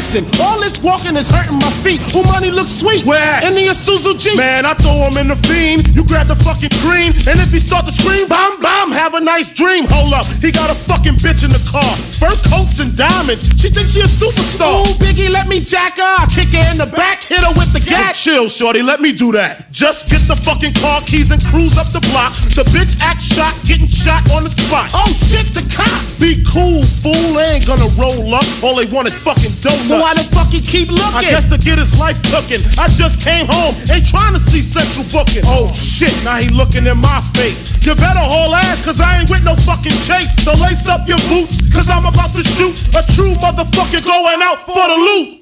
Listen, all this walking is hurting my feet. Who money looks sweet? Where? In the Isuzu G. Man, I throw him in the fiend. You grab the fucking green, and if he start to scream, bomb, bomb, have a nice dream. Hold up, he got a fucking bitch in the car. Fur coats and diamonds. She thinks she a superstar. Ooh, Biggie, let me jack her. Kick her in the back, hit her with the gat. chill, shorty, let me do that. Just get the fucking car keys and cruise up the block. The bitch act shot, getting shot on the spot. Oh shit, the cops. Be cool, fool. They ain't gonna roll up. All they want is fucking donuts. So why the fuck he keep looking? I guess to get his life cooking. I just came home, ain't trying to see central booking. Oh shit, now he looking in my face. You better haul ass, cause I ain't with no fucking chase. So lace up your boots, cause I'm about to shoot a true motherfucker going out for the loot.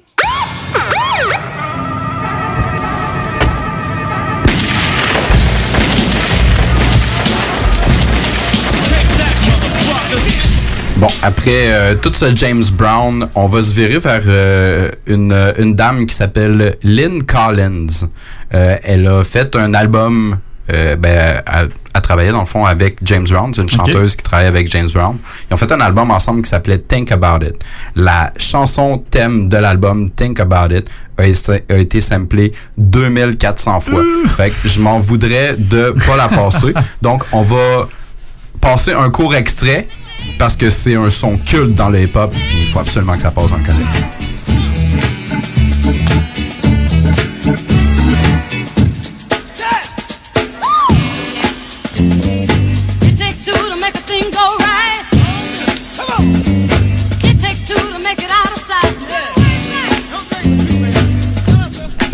Bon, après euh, tout ce James Brown, on va se virer vers euh, une, euh, une dame qui s'appelle Lynn Collins. Euh, elle a fait un album, euh, ben, elle, elle travaillait dans le fond avec James Brown, c'est une chanteuse qui travaille avec James Brown. Ils ont fait un album ensemble qui s'appelait Think About It. La chanson thème de l'album Think About It a été samplée 2400 fois. fait que je m'en voudrais de pas la passer. [LAUGHS] Donc, on va passer un court extrait parce que c'est un son culte dans le hip-hop. Il faut absolument que ça passe en connexion. It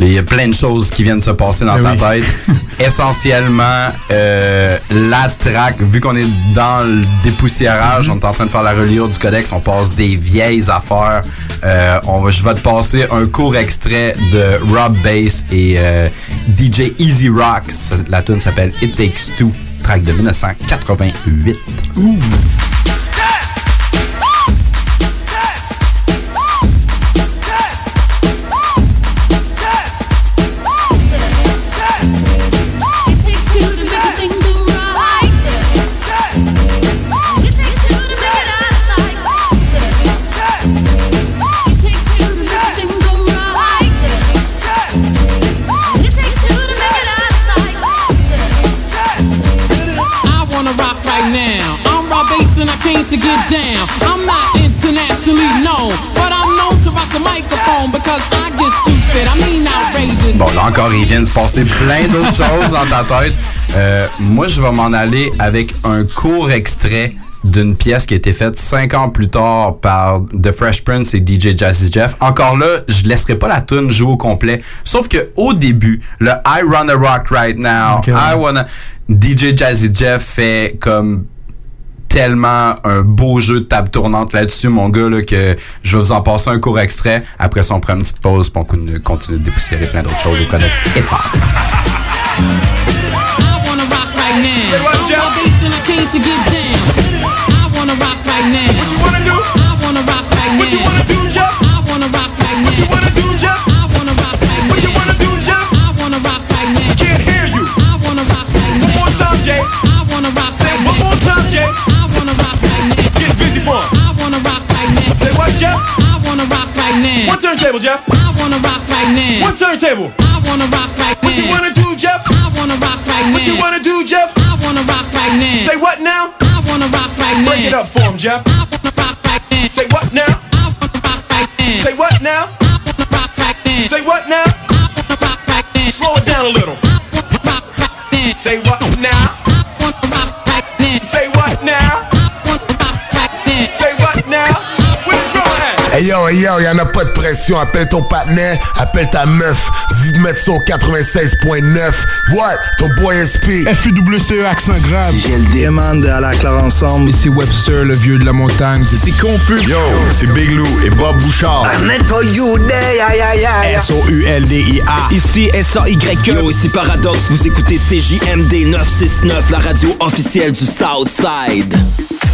Il y a plein de choses qui viennent se passer dans ta tête. [LAUGHS] Essentiellement, euh, la track, vu qu'on est dans le dépoussiérage, on est en train de faire la reliure du codex, on passe des vieilles affaires. Euh, on va, je vais te passer un court extrait de Rob Bass et euh, DJ Easy Rocks. La tune s'appelle It Takes Two, track de 1988. It de se passer plein d'autres choses dans ta tête. Euh, moi, je vais m'en aller avec un court extrait d'une pièce qui a été faite cinq ans plus tard par The Fresh Prince et DJ Jazzy Jeff. Encore là, je laisserai pas la tune jouer au complet. Sauf que au début, le I Wanna Rock Right Now. I Wanna... DJ Jazzy Jeff fait comme tellement un beau jeu de table tournante là-dessus, mon gars, là, que je vais vous en passer un court extrait. Après ça, on prend une petite pause pour qu'on continue de dépoussiérer plein d'autres choses au Connex Bass and I wanna rock. One more time, Jay. Say what, Jeff? I wanna rock right now. One turntable, Jeff. I wanna rock right now. One turntable. I wanna rock right now. What you wanna do, Jeff? I wanna rock right now. What you wanna do, Jeff? I wanna rock right now. Say what now? I wanna rock right now. Break it up for him, Jeff. I wanna rock right now. Say what now? I wanna rock right now. Say what now? I wanna rock right now. Say what now? I wanna rock right now. Slow it down a little. I wanna rock right now. Say what now? I wanna rock right now. Say what now? Hey yo, hey yo, y'en a pas de pression. Appelle ton partenaire, appelle ta meuf. Dis mettre au 96.9. What? Ton boy SP. FUWCE accent grave. J'ai le demande à la clare ensemble. Ici Webster, le vieux de la montagne. C'est confus. Yo, c'est Big Lou et Bob Bouchard. S-O-U-L-D-I-A. Ici S-A-Y-E. Yo, ici Paradox, vous écoutez CJMD 969, la radio officielle du Southside.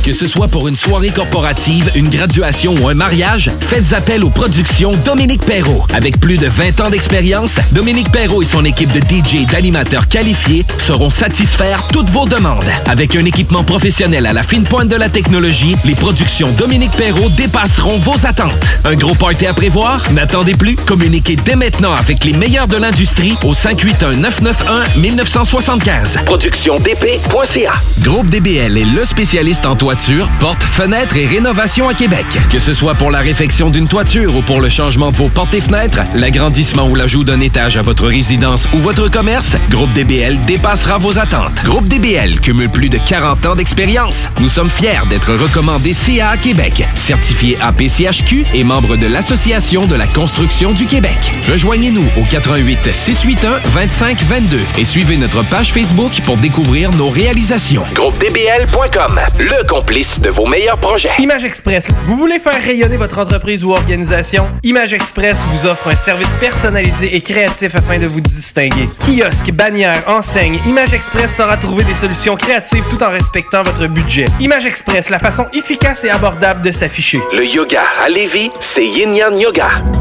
Que ce soit pour une soirée corporative, une graduation ou un mariage, faites appel aux productions Dominique Perrault. Avec plus de 20 ans d'expérience, Dominique Perrault et son équipe de DJ et d'animateurs qualifiés sauront satisfaire toutes vos demandes. Avec un équipement professionnel à la fine pointe de la technologie, les productions Dominique Perrault dépasseront vos attentes. Un gros party à prévoir? N'attendez plus. Communiquez dès maintenant avec les meilleurs de l'industrie au 581-991-1975. ProductionDP.ca Groupe DBL est le spécialiste en toiture, portes, fenêtres et rénovation à Québec. Que ce soit pour la réfection d'une toiture ou pour le changement de vos portes et fenêtres, l'agrandissement ou l'ajout d'un étage à votre résidence ou votre commerce, Groupe DBL dépassera vos attentes. Groupe DBL cumule plus de 40 ans d'expérience. Nous sommes fiers d'être recommandés CA Québec, certifié APCHQ et membre de l'Association de la construction du Québec. Rejoignez-nous au 88 681 25 22 et suivez notre page Facebook pour découvrir nos réalisations. GroupeDBL.com, le complice de vos meilleurs projets. Image Express. Vous voulez faire rayonner votre entreprise? Ou organisation? Image Express vous offre un service personnalisé et créatif afin de vous distinguer. Kiosque, bannière, enseigne, Image Express saura trouver des solutions créatives tout en respectant votre budget. Image Express, la façon efficace et abordable de s'afficher. Le yoga à Lévis, c'est Yin Yang Yoga.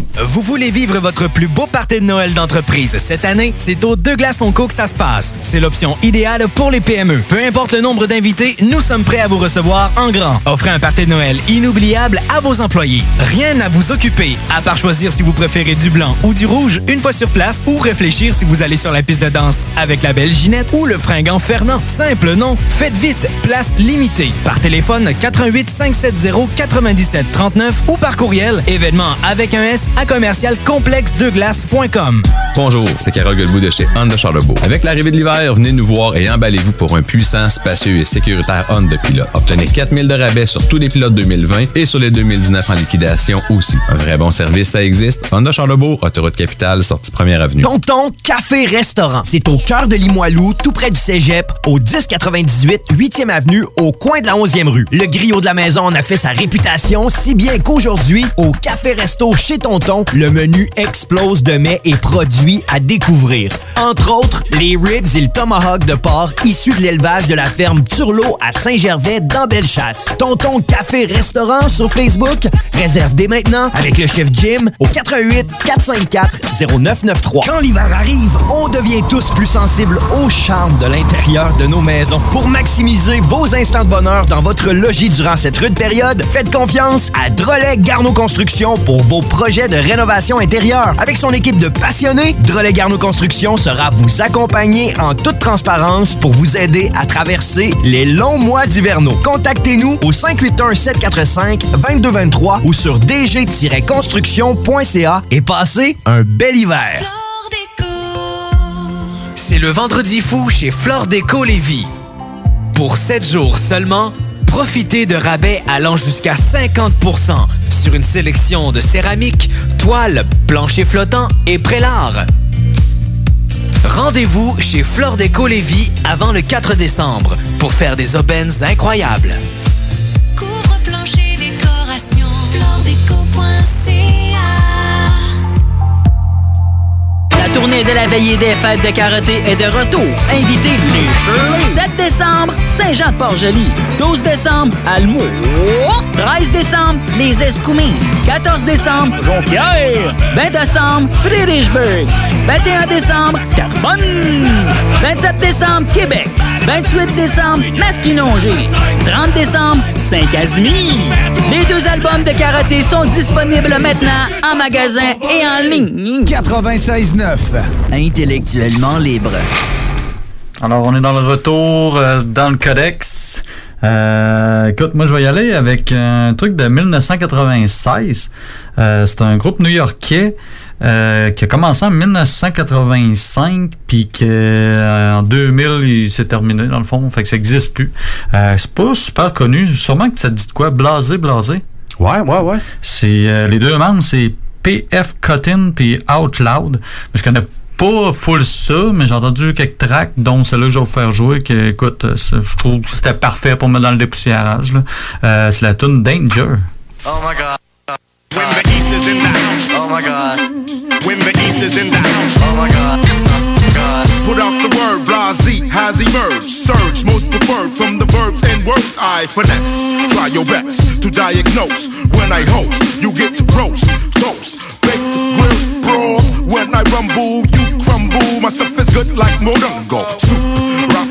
Vous voulez vivre votre plus beau party de Noël d'entreprise cette année? C'est au Deux Glaces Co que ça se passe. C'est l'option idéale pour les PME. Peu importe le nombre d'invités, nous sommes prêts à vous recevoir en grand. Offrez un party de Noël inoubliable à vos employés. Rien à vous occuper, à part choisir si vous préférez du blanc ou du rouge une fois sur place ou réfléchir si vous allez sur la piste de danse avec la belle Ginette ou le fringant Fernand. Simple, non? Faites vite, place limitée. Par téléphone 88 570 97 39 ou par courriel événement avec un S à commercial complexe-deux-glaces.com. Bonjour, c'est Carole Guilbeault de chez Honda Charlebourg. Avec l'arrivée de l'hiver, venez nous voir et emballez-vous pour un puissant, spacieux et sécuritaire Honda Pilot. Obtenez 4000 de rabais sur tous les pilotes 2020 et sur les 2019 en liquidation aussi. Un vrai bon service, ça existe. Honda Charlebourg, autoroute capitale, sortie première avenue. Tonton Café Restaurant. C'est au cœur de Limoilou, tout près du Cégep, au 1098 8e avenue, au coin de la 11e rue. Le griot de la maison en a fait sa réputation, si bien qu'aujourd'hui, au Café Resto chez Tonton, le menu explose de mets et produits à découvrir. Entre autres, les ribs et le tomahawk de porc issus de l'élevage de la ferme Turlot à Saint-Gervais dans Bellechasse. Tonton Café Restaurant sur Facebook. Réserve dès maintenant avec le chef Jim au 88 454 0993. Quand l'hiver arrive, on devient tous plus sensibles au charme de l'intérieur de nos maisons. Pour maximiser vos instants de bonheur dans votre logis durant cette rude période, faites confiance à Drolet Garneau Construction pour vos projets de rénovation intérieure. Avec son équipe de passionnés, Drolet Garneau Construction sera vous accompagner en toute transparence pour vous aider à traverser les longs mois d'hivernaux. Contactez-nous au 581-745-2223 ou sur dg-construction.ca et passez un bel hiver. C'est le vendredi fou chez Flore Déco Lévis. Pour 7 jours seulement, profitez de rabais allant jusqu'à 50% sur une sélection de céramique, toiles, planchers flottants et prélats. Rendez-vous chez Flore Déco Lévis avant le 4 décembre pour faire des aubaines incroyables. Tournée de la veillée des fêtes de karaté est de retour. Invitez les Shirley. 7 décembre, Saint-Jean-de-Port-Joli. 12 décembre, Almo. 13 décembre, les Escoumins. 14 décembre, Jonquière. 20 décembre, Friedrichsburg. 21 décembre, Carbonne. 27 décembre, Québec. 28 décembre, Masquinongé. 30 décembre, Saint-Casimir. Les deux albums de karaté sont disponibles maintenant en magasin et en ligne. 96.9. Intellectuellement libre. Alors, on est dans le retour euh, dans le codex. Euh, écoute, moi, je vais y aller avec un truc de 1996. Euh, c'est un groupe new-yorkais euh, qui a commencé en 1985, puis que euh, en 2000, il s'est terminé, dans le fond. Fait que ça n'existe plus. Euh, c'est pas super connu. Sûrement que ça te dit de quoi? Blasé, blasé. Ouais, ouais, ouais. C'est, euh, les deux membres, c'est PF Cotton puis Out Loud. Mais je connais pas full ça, mais j'ai entendu quelques tracks, dont celle-là que je vais vous faire jouer, que, écoute, euh, je trouve que c'était parfait pour mettre dans le dépoussiérage. là. Euh, c'est la tune Danger. Oh my god. When the East is in the house. Oh my god. When the East is in the house. Oh my god. Put out the word, blase has emerged. Surge, most preferred from the verbs and words I finesse. Try your best to diagnose. When I host, you get to roast, toast, baked, grilled, brawl. When I rumble, you crumble. My stuff is good like Morongo. Soup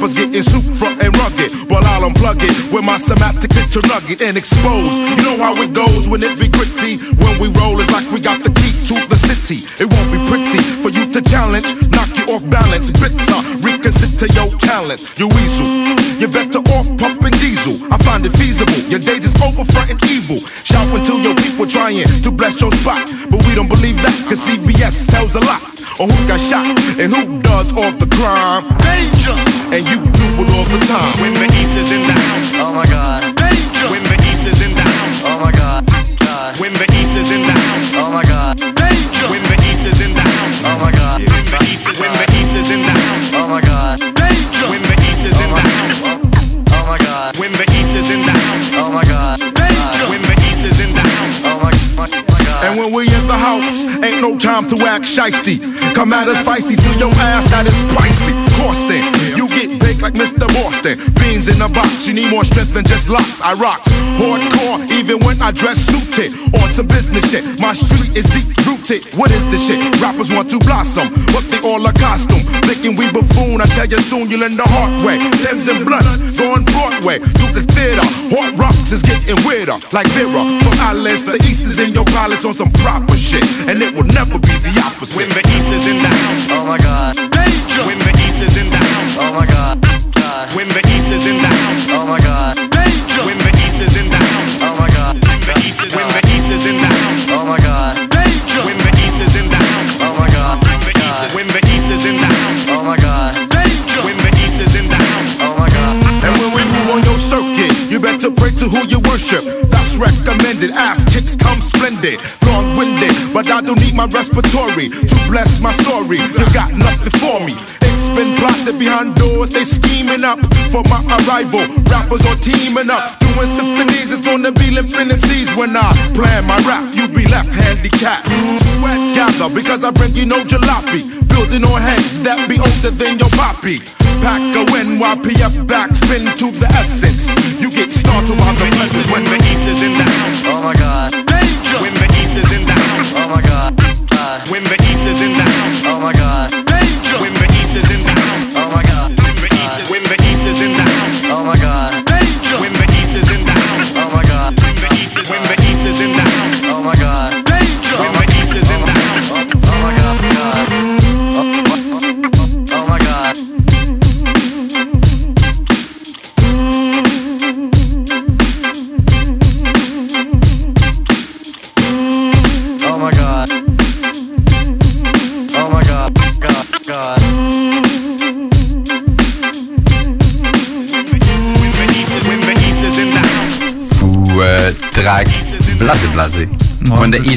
rappers Getting super and rugged, while I'll unplug it with my semantic picture nugget and expose. You know how it goes when it be gritty. When we roll, it's like we got the key to the city. It won't be pretty for to challenge, knock you off balance. Bitter, reconsider your talent. You weasel, you're better off pumping diesel. I find it feasible. Your days is over fronting evil. Shout until your people trying to bless your spot. But we don't believe that, cause CBS tells a lot. On who got shot and who does all the crime. Danger! And you do it all the time. When the East is in the house. Oh my god. Danger! When the East is in the house. Oh my god. god. When the East is in the house. Oh my god. Danger! When the East is in the house. Oh my god. When the East is, when the East is in the house. Oh my god. Danger! When the East is in the house. Oh my god. When the East is in the house. Oh my god. Danger! When the East is in the house. Oh my, my, my god. And when we in the house, ain't no time to act shisty. Come at us feisty to your ass, that is pricey. Costing, you get like Mr. Boston. Beans in a box, you need more strength than just locks. I rocks hardcore, even when I dress suited. On some business shit, my street is deep rooted. What is this shit? Rappers want to blossom, but they all a costume. Thinking we buffoon, I tell you soon you'll learn the hard way. Thames and blunts, going Broadway to the theater. Hot rocks is getting weirder, like Vera. From Alice, the East is in your palace on some proper shit, and it will never be the opposite. When the East is in the house. Oh my god. Danger! When the East is in the house. Oh my god. God. When the East is in the house. Oh my god. Danger! When the East is in the house. Oh my god. When the East is, when the East is in the house. Oh my god. Danger! When the East is in the house. Oh my god. When the East is, when the East is in the house. Oh my god. Danger! When the East is in the house. Oh my god. And when we move on your circuit, you better pray to who you worship. That's recommended. Ass kicks come splendid. Long winded, but I don't need my respiratory to bless my story. You got nothing for me. It's been plotted behind doors, they scheming up for my arrival. Rappers are teaming up, doing symphonies. It's gonna be limping MCs when I plan my rap. You be left handicapped. Sweat gather because I bring you no jalopy. Building on heads that be older than your poppy. Pack a NYPF backspin to the essence. You get started by the blessings when the East is in the house. Oh my god. Danger! When the East is in the house. Oh my god. god. When the East is in the house. Oh my god.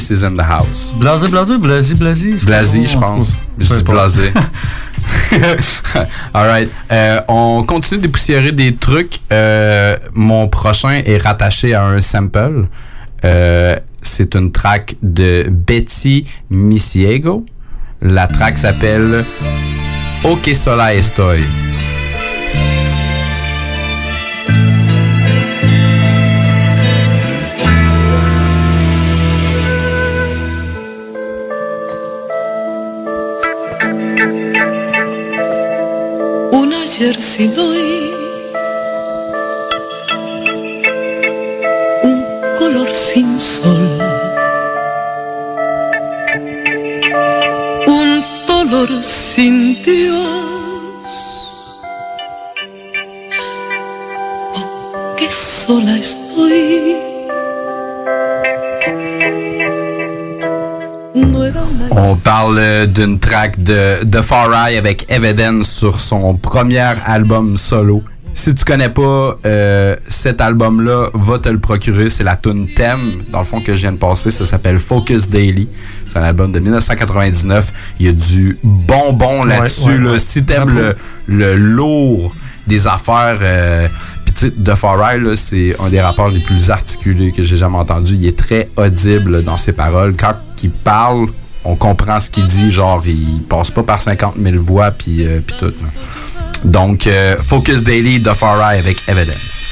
East is in the house. Blasé, blasé, blasé, blasé. Blasé, je pense. Je dis blasé. [LAUGHS] [LAUGHS] Alright. Euh, on continue de dépoussiérer des trucs. Euh, mon prochain est rattaché à un sample. Euh, c'est une track de Betty Misiego. La track s'appelle O que sola estoy. Un color sin sol, un dolor sin Dios. On parle euh, d'une track de, de Far Eye avec Evidence sur son premier album solo. Si tu connais pas euh, cet album-là, va te le procurer. C'est la tune thème, dans le fond, que je viens de passer. Ça s'appelle Focus Daily. C'est un album de 1999. Il y a du bonbon là-dessus. ouais, là. ouais. Si t'aimes le, le lourd des affaires... Euh, puis tu sais, The Far Eye, là, c'est un des rapports les plus articulés que j'ai jamais entendu. Il est très audible dans ses paroles. Quand il parle, on comprend ce qu'il dit. Genre, il passe pas par 50 000 voix puis euh, tout. là. Donc, euh, Focus Daily, The Far Eye avec Evidence.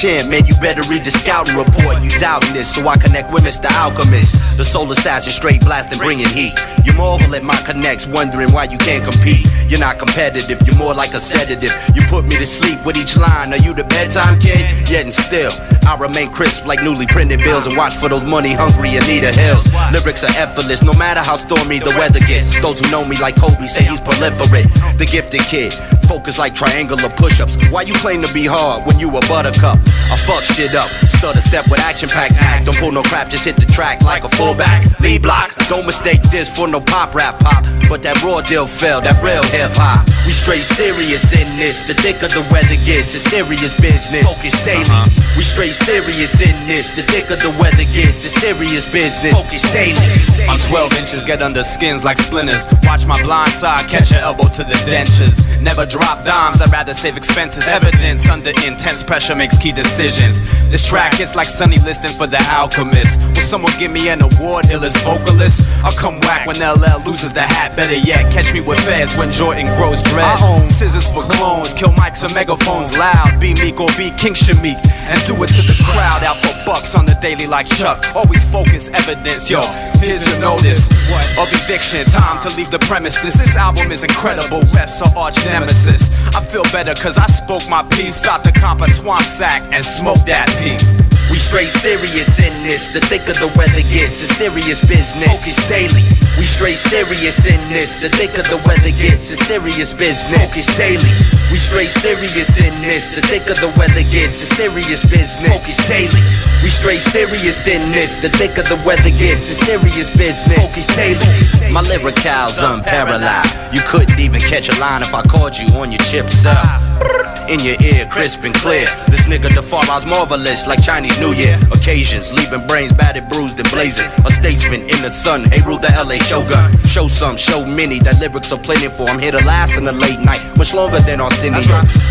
Champ, man, you better read the scouting report. You doubting this, so I connect with Mr. Alchemist. The soul assassin, straight blasting, bringing heat. You marvel at my connects, wondering why you can't compete. You're not competitive, you're more like a sedative. You put me to sleep with each line. Are you the bedtime kid? Yet and still, I remain crisp like newly printed bills and watch for those money hungry Anita Hills. Lyrics are effortless, no matter how stormy the weather gets. Those who know me like Kobe say he's proliferate. The gifted kid, focus like triangular push ups. Why you claim to be hard when you a buttercup? I fuck shit up, stutter step with action packed act. Don't pull no crap, just hit the track like a fullback. Lead block, don't mistake this for no pop rap pop. But that raw deal fell, that real hip hop. We straight serious in this. The thicker the weather gets, it's serious business. Focus daily. Uh-huh. We straight serious in this. The thicker the weather gets, it's serious business. Focus daily. I'm 12 inches, get under skins like splinters. Watch my blind side, catch your elbow to the dentures. Never drop dimes, I'd rather save expenses. Evidence under intense pressure makes key decisions. This track hits like Sunny listing for the alchemist. Will someone give me an award, illest vocalist? I'll come whack when LL loses the hat. Better yet, catch me with feds when Jordan grows dread. Scissors for clones, kill mics and megaphones loud. Be meek or be King Shamik. And do it to the crowd, out for bucks on the daily like Chuck. Always focus, evidence, yo. Here's your notice of eviction. Time to leave the premises. This album is incredible. Rests are arch nemesis. I feel better cause I spoke my piece out the comp twomp sack and smoked that piece. We straight serious in this. The thicker the weather gets, it's serious business. Focus daily. We straight serious in this. The thicker the weather gets, it's serious business. Focus daily. We straight serious in this. The thicker the weather gets, it's serious business. Focus daily. We straight serious in this. The thicker the weather gets, it's serious business. Focus daily. My lyrical's unparalleled. You couldn't even catch a line if I called you on your chip cell. In your ear, crisp and clear. This nigga the far eyes marvelous like Chinese New Year. Occasions, leaving brains battered, bruised, and blazing. A statesman in the sun, hey, rule the LA shogun. Show some, show many, that lyrics are plenty for. I'm here to last in the late night, much longer than Arsenio.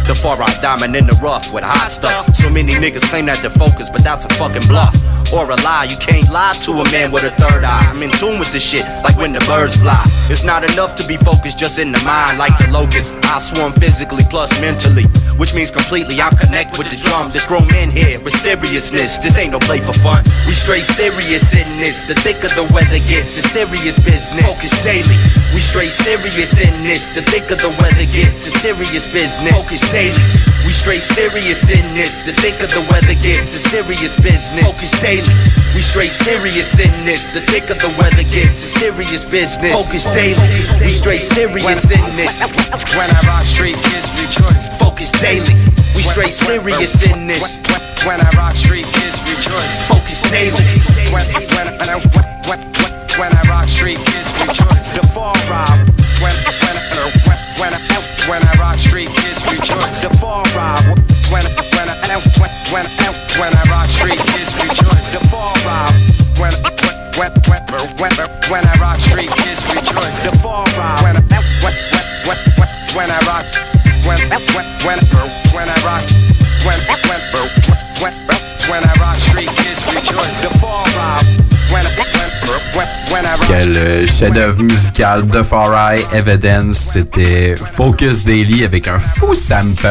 The far out diamond in the rough with hot stuff. So many niggas claim that they're focused, but that's a fucking bluff. Or a lie, you can't lie to a man with a third eye. I'm in tune with this shit, like when the birds fly. It's not enough to be focused just in the mind, like the locust. I swarm physically plus mentally, which means completely I'm connect with the drum. There's grown men here with seriousness. This ain't no play for fun. We straight serious in this. The thicker the weather gets, it's serious business. Focus daily. We straight serious in this. The thicker the weather gets, it's serious business. Focus daily. We straight serious in this. The thicker the weather gets, it's serious business. Focus daily. We straight serious in this. The thicker the weather gets, it's serious business. Focus daily. We straight serious in this. When I rock street, kids rejoice. Focus daily. We straight serious in this. When I rock street, kids rejoice. Focus daily. When, when, when, I- when, when, when I rock street, kids rejoice. The fall ride. When, when, when, when, I- when I rock street, kids rejoice. The fall ride. When, when, when, when, when, when I rock street, kids rejoice. The fall ride. When, when, when, when, when, when I rock street, kids rejoice. The fall. When, when, when, when, when, when I rock. When, when, when, when I rock. When, when, when, when, when I rock street, kids rejoice. The fall ride. When, when, when, when I rock. Quel chef-d'œuvre musical de Far Eye Evidence. C'était Focus Daily avec un fou sample.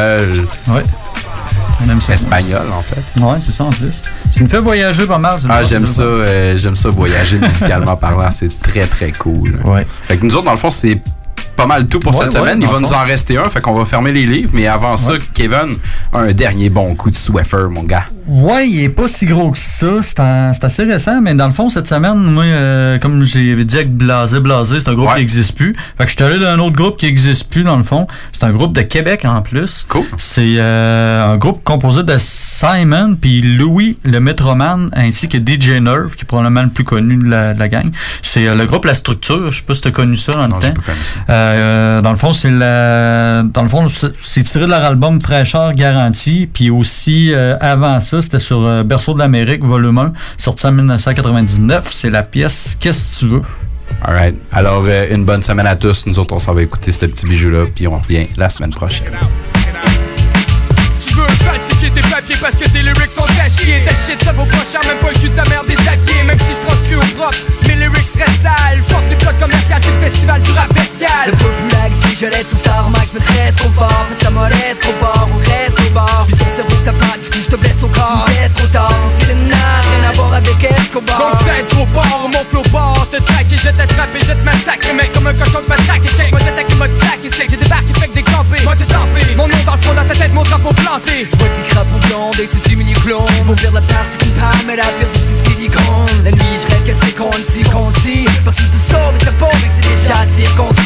Ouais. Ça. Espagnol, en fait. Ouais, c'est ça en plus. Tu me fais voyager pas mal. Ah, j'aime ça, euh, j'aime ça voyager musicalement parlant, c'est très très cool. Ouais. Fait que nous autres, dans le fond, c'est pas mal tout pour Ouais, cette ouais, semaine. Il va nous en rester un, fait qu'on va fermer les livres. Mais avant ça, Kevin, un dernier bon coup de Swiffer, mon gars. Ouais, il est pas si gros que ça. C'est assez récent, mais dans le fond, cette semaine, moi, euh, comme j'ai dit avec Blasé, Blasé, c'est un groupe qui n'existe plus. Fait que je suis allé d'un autre groupe qui n'existe plus, dans le fond. C'est un groupe de Québec en plus. Cool. C'est euh, un groupe composé de Simon puis Louis, le Metroman, ainsi que DJ Nerve, qui est probablement le plus connu de la, de la gang. C'est euh, le groupe La Structure. Je sais pas si tu as connu ça dans le temps. Euh, dans le fond, c'est la, dans le fond, c'est c'est tiré de leur album Fraîcheur Garantie, puis aussi euh, avant ça, c'était sur euh, Berceau de l'Amérique, volume 1, sorti en 1999. C'est la pièce Qu'est-ce que tu veux? Alright. Alors, euh, une bonne semaine à tous. Nous autres, on s'en va écouter ce petit bijou-là, puis on revient la semaine prochaine. Tu veux falsifier tes papiers parce que tes lyrics sont à chier Ta shit ça vaut pas cher, même pas planté Voici crapaud blonde et ses mini-clones. Vont perdre la part, c'est qu'une part, mais la pire du silicone. La nuit, je rêve que c'est con, si concis Parce que tu sors de ta peau que t'es déjà circoncis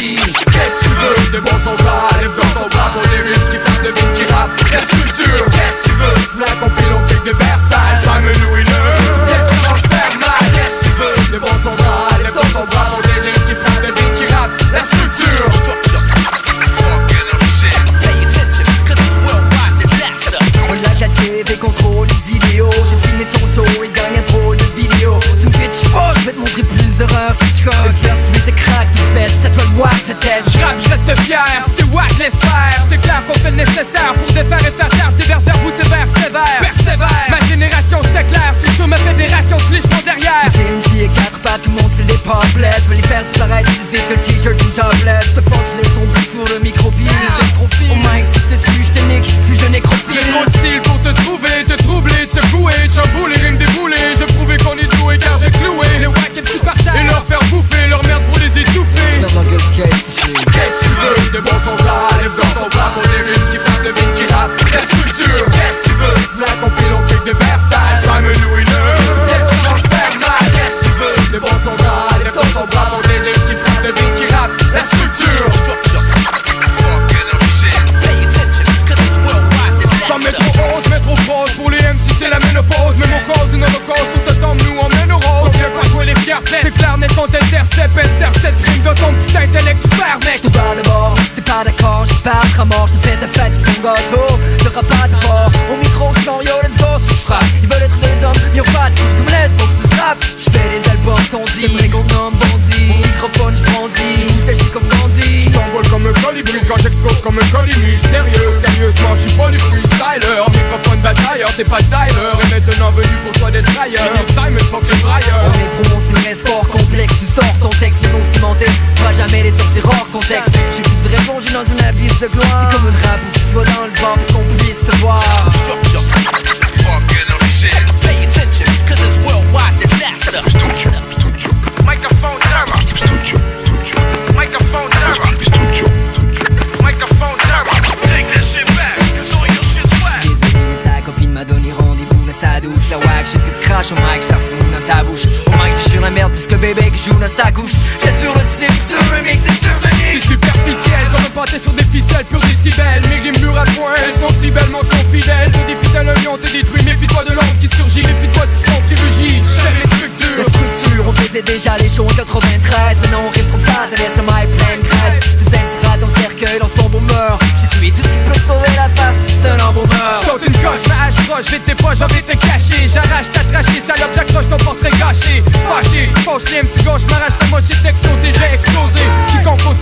nécessaire pour défaire et faire taire Des vers vous sévère, sévère, persévère Ma génération c'est clair, c'est sur ma fédération, sliche mon derrière. C'est MC et quatre pattes, tout le monde c'est les popless Je vais les faire disparaître, le t-shirt, une topless t'es pas Tyler. Et maintenant venu pour toi d'être ailleurs. Simon, fuck les brailleurs On est prononcé, reste fort, complexe, tu sors ton texte, le nom cimenté. Tu pourras jamais les sortir hors contexte. J'ai voudrais plonger dans une abysse de gloire. C'est comme une rap où tu sois dans le vent pour sa couche J'étais sur le type, sur le remix? Et sur le C'est mix superficiel comme un pâté sur des ficelles pur décibels Mes rimes mûres à point, elles sont si belles, m'en sont fidèles. Te défie tel lion, te détruit, méfie-toi de l'ombre qui surgit Méfie-toi du son qui rugit, j'aime les structures. Structure, on faisait déjà les shows en 93 Maintenant on trop fat, et laisse ma pleine graisse. C'est zen sera ton cercueil, lance ton meurt J'ai tué tout ce qui peut sauver la face d'un embaumeur. Saute une coche, ma hache proche, vite tes poches, j'en vais te cacher J'arrache ta trachée, salope, ton portrait gâché Fâché, fauche les MC gauche, m'arrache ta moitié texte, j'ai explosé. Quiconque au